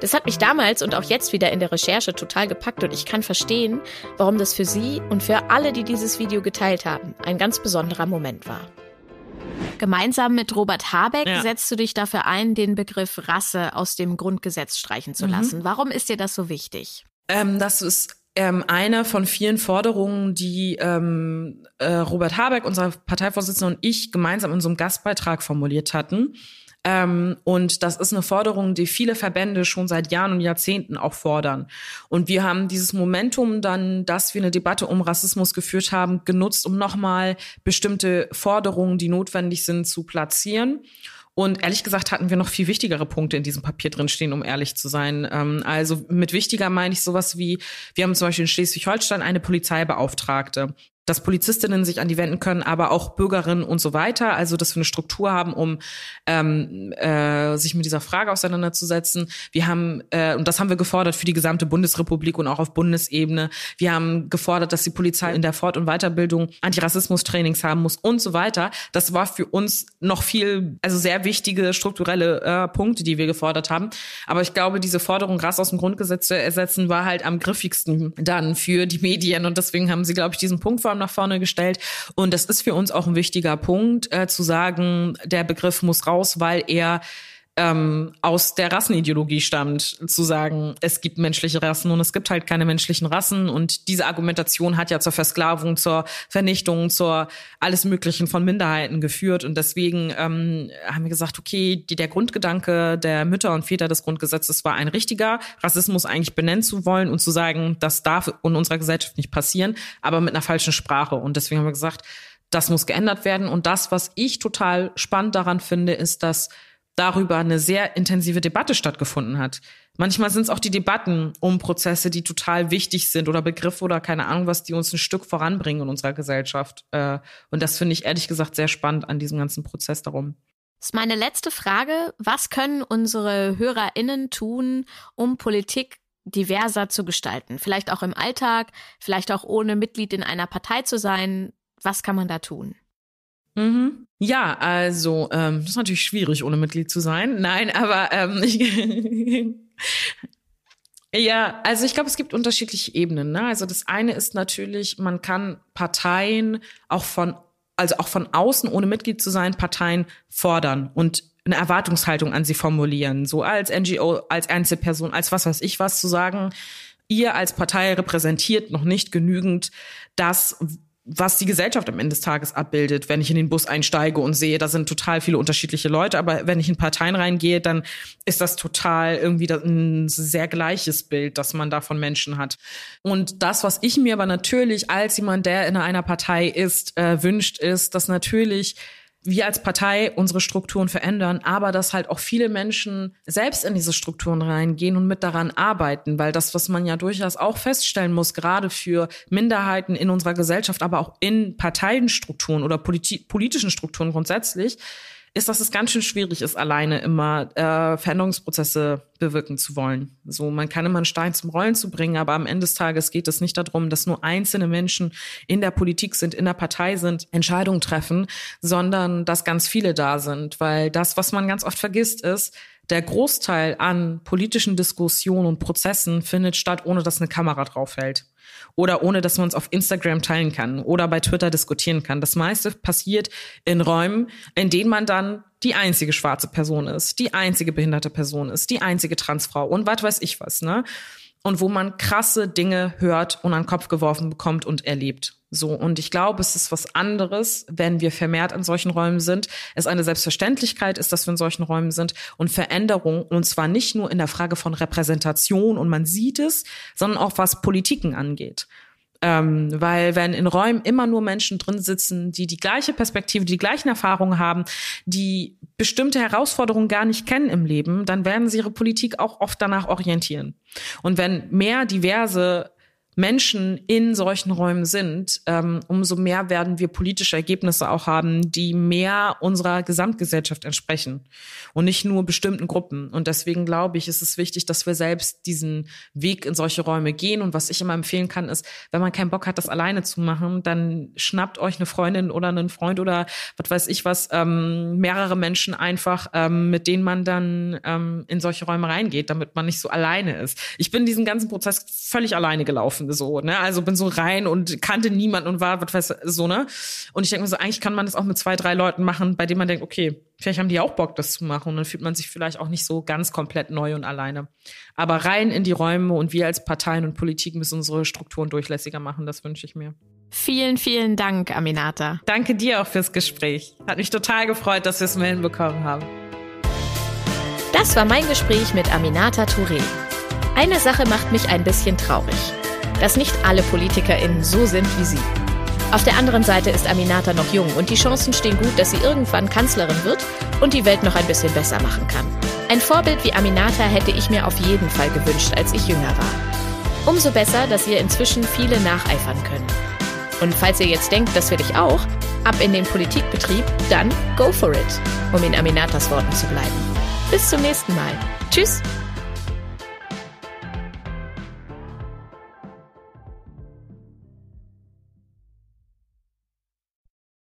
Speaker 2: Das hat mich damals und auch jetzt wieder in der Recherche total gepackt und ich kann verstehen, warum das für Sie und für alle, die dieses Video geteilt haben, ein ganz besonderer Moment war. Gemeinsam mit Robert Habeck ja. setzt du dich dafür ein, den Begriff Rasse aus dem Grundgesetz streichen zu mhm. lassen. Warum ist dir das so wichtig?
Speaker 1: Ähm, das ist ähm, eine von vielen Forderungen, die ähm, äh, Robert Habeck, unser Parteivorsitzender und ich gemeinsam in einem Gastbeitrag formuliert hatten. Ähm, und das ist eine Forderung, die viele Verbände schon seit Jahren und Jahrzehnten auch fordern. Und wir haben dieses Momentum dann, dass wir eine Debatte um Rassismus geführt haben, genutzt, um nochmal bestimmte Forderungen, die notwendig sind, zu platzieren. Und ehrlich gesagt hatten wir noch viel wichtigere Punkte in diesem Papier drinstehen, um ehrlich zu sein. Ähm, also mit wichtiger meine ich sowas wie, wir haben zum Beispiel in Schleswig-Holstein eine Polizeibeauftragte dass Polizistinnen sich an die wenden können, aber auch Bürgerinnen und so weiter. Also dass wir eine Struktur haben, um ähm, äh, sich mit dieser Frage auseinanderzusetzen. Wir haben äh, und das haben wir gefordert für die gesamte Bundesrepublik und auch auf Bundesebene. Wir haben gefordert, dass die Polizei in der Fort- und Weiterbildung Antirassismus-Trainings haben muss und so weiter. Das war für uns noch viel, also sehr wichtige strukturelle äh, Punkte, die wir gefordert haben. Aber ich glaube, diese Forderung, Rass aus dem Grundgesetz zu ersetzen, war halt am griffigsten dann für die Medien und deswegen haben sie, glaube ich, diesen Punkt vor nach vorne gestellt. Und das ist für uns auch ein wichtiger Punkt, äh, zu sagen, der Begriff muss raus, weil er ähm, aus der Rassenideologie stammt, zu sagen, es gibt menschliche Rassen und es gibt halt keine menschlichen Rassen. Und diese Argumentation hat ja zur Versklavung, zur Vernichtung, zur alles Möglichen von Minderheiten geführt. Und deswegen ähm, haben wir gesagt, okay, die, der Grundgedanke der Mütter und Väter des Grundgesetzes war ein richtiger, Rassismus eigentlich benennen zu wollen und zu sagen, das darf in unserer Gesellschaft nicht passieren, aber mit einer falschen Sprache. Und deswegen haben wir gesagt, das muss geändert werden. Und das, was ich total spannend daran finde, ist, dass darüber eine sehr intensive Debatte stattgefunden hat. Manchmal sind es auch die Debatten um Prozesse, die total wichtig sind oder Begriffe oder keine Ahnung was, die uns ein Stück voranbringen in unserer Gesellschaft. Äh, und das finde ich ehrlich gesagt sehr spannend an diesem ganzen Prozess darum.
Speaker 3: Das ist meine letzte Frage. Was können unsere HörerInnen tun, um Politik diverser zu gestalten? Vielleicht auch im Alltag, vielleicht auch ohne Mitglied in einer Partei zu sein. Was kann man da tun?
Speaker 1: Mhm. Ja, also ähm, das ist natürlich schwierig, ohne Mitglied zu sein. Nein, aber ähm, ich, ja, also ich glaube, es gibt unterschiedliche Ebenen. Ne? Also das eine ist natürlich, man kann Parteien auch von, also auch von außen, ohne Mitglied zu sein, Parteien fordern und eine Erwartungshaltung an sie formulieren, so als NGO, als Einzelperson, als was weiß ich was zu sagen. Ihr als Partei repräsentiert noch nicht genügend das, was die Gesellschaft am Ende des Tages abbildet, wenn ich in den Bus einsteige und sehe, da sind total viele unterschiedliche Leute, aber wenn ich in Parteien reingehe, dann ist das total irgendwie ein sehr gleiches Bild, das man da von Menschen hat. Und das, was ich mir aber natürlich als jemand, der in einer Partei ist, äh, wünscht, ist, dass natürlich wir als Partei unsere Strukturen verändern, aber dass halt auch viele Menschen selbst in diese Strukturen reingehen und mit daran arbeiten, weil das, was man ja durchaus auch feststellen muss, gerade für Minderheiten in unserer Gesellschaft, aber auch in Parteienstrukturen oder politi politischen Strukturen grundsätzlich, ist, dass es ganz schön schwierig ist, alleine immer äh, Veränderungsprozesse bewirken zu wollen. So, man kann immer einen Stein zum Rollen zu bringen, aber am Ende des Tages geht es nicht darum, dass nur einzelne Menschen in der Politik sind, in der Partei sind, Entscheidungen treffen, sondern dass ganz viele da sind. Weil das, was man ganz oft vergisst, ist, der Großteil an politischen Diskussionen und Prozessen findet statt, ohne dass eine Kamera draufhält oder ohne dass man es auf Instagram teilen kann oder bei Twitter diskutieren kann. Das meiste passiert in Räumen, in denen man dann die einzige schwarze Person ist, die einzige behinderte Person ist, die einzige Transfrau und was weiß ich was, ne? Und wo man krasse Dinge hört und an den Kopf geworfen bekommt und erlebt. So. Und ich glaube, es ist was anderes, wenn wir vermehrt in solchen Räumen sind. Es eine Selbstverständlichkeit ist, dass wir in solchen Räumen sind und Veränderung. Und zwar nicht nur in der Frage von Repräsentation und man sieht es, sondern auch was Politiken angeht. Ähm, weil wenn in Räumen immer nur Menschen drin sitzen, die die gleiche Perspektive, die gleichen Erfahrungen haben, die bestimmte Herausforderungen gar nicht kennen im Leben, dann werden sie ihre Politik auch oft danach orientieren. Und wenn mehr diverse Menschen in solchen Räumen sind, ähm, umso mehr werden wir politische Ergebnisse auch haben, die mehr unserer Gesamtgesellschaft entsprechen und nicht nur bestimmten Gruppen. Und deswegen glaube ich, ist es wichtig, dass wir selbst diesen Weg in solche Räume gehen. Und was ich immer empfehlen kann, ist, wenn man keinen Bock hat, das alleine zu machen, dann schnappt euch eine Freundin oder einen Freund oder was weiß ich was, ähm, mehrere Menschen einfach, ähm, mit denen man dann ähm, in solche Räume reingeht, damit man nicht so alleine ist. Ich bin diesen ganzen Prozess völlig alleine gelaufen so, ne? Also bin so rein und kannte niemanden und war, was weiß so, ne? Und ich denke mir so, eigentlich kann man das auch mit zwei, drei Leuten machen, bei denen man denkt, okay, vielleicht haben die auch Bock, das zu machen. Und dann fühlt man sich vielleicht auch nicht so ganz komplett neu und alleine. Aber rein in die Räume und wir als Parteien und Politik müssen unsere Strukturen durchlässiger machen, das wünsche ich mir.
Speaker 3: Vielen, vielen Dank, Aminata.
Speaker 1: Danke dir auch fürs Gespräch. Hat mich total gefreut, dass wir es mal hinbekommen haben.
Speaker 2: Das war mein Gespräch mit Aminata Touré. Eine Sache macht mich ein bisschen traurig dass nicht alle PolitikerInnen so sind wie sie. Auf der anderen Seite ist Aminata noch jung und die Chancen stehen gut, dass sie irgendwann Kanzlerin wird und die Welt noch ein bisschen besser machen kann. Ein Vorbild wie Aminata hätte ich mir auf jeden Fall gewünscht, als ich jünger war. Umso besser, dass ihr inzwischen viele nacheifern können. Und falls ihr jetzt denkt, das will ich auch, ab in den Politikbetrieb, dann go for it, um in Aminatas Worten zu bleiben. Bis zum nächsten Mal. Tschüss!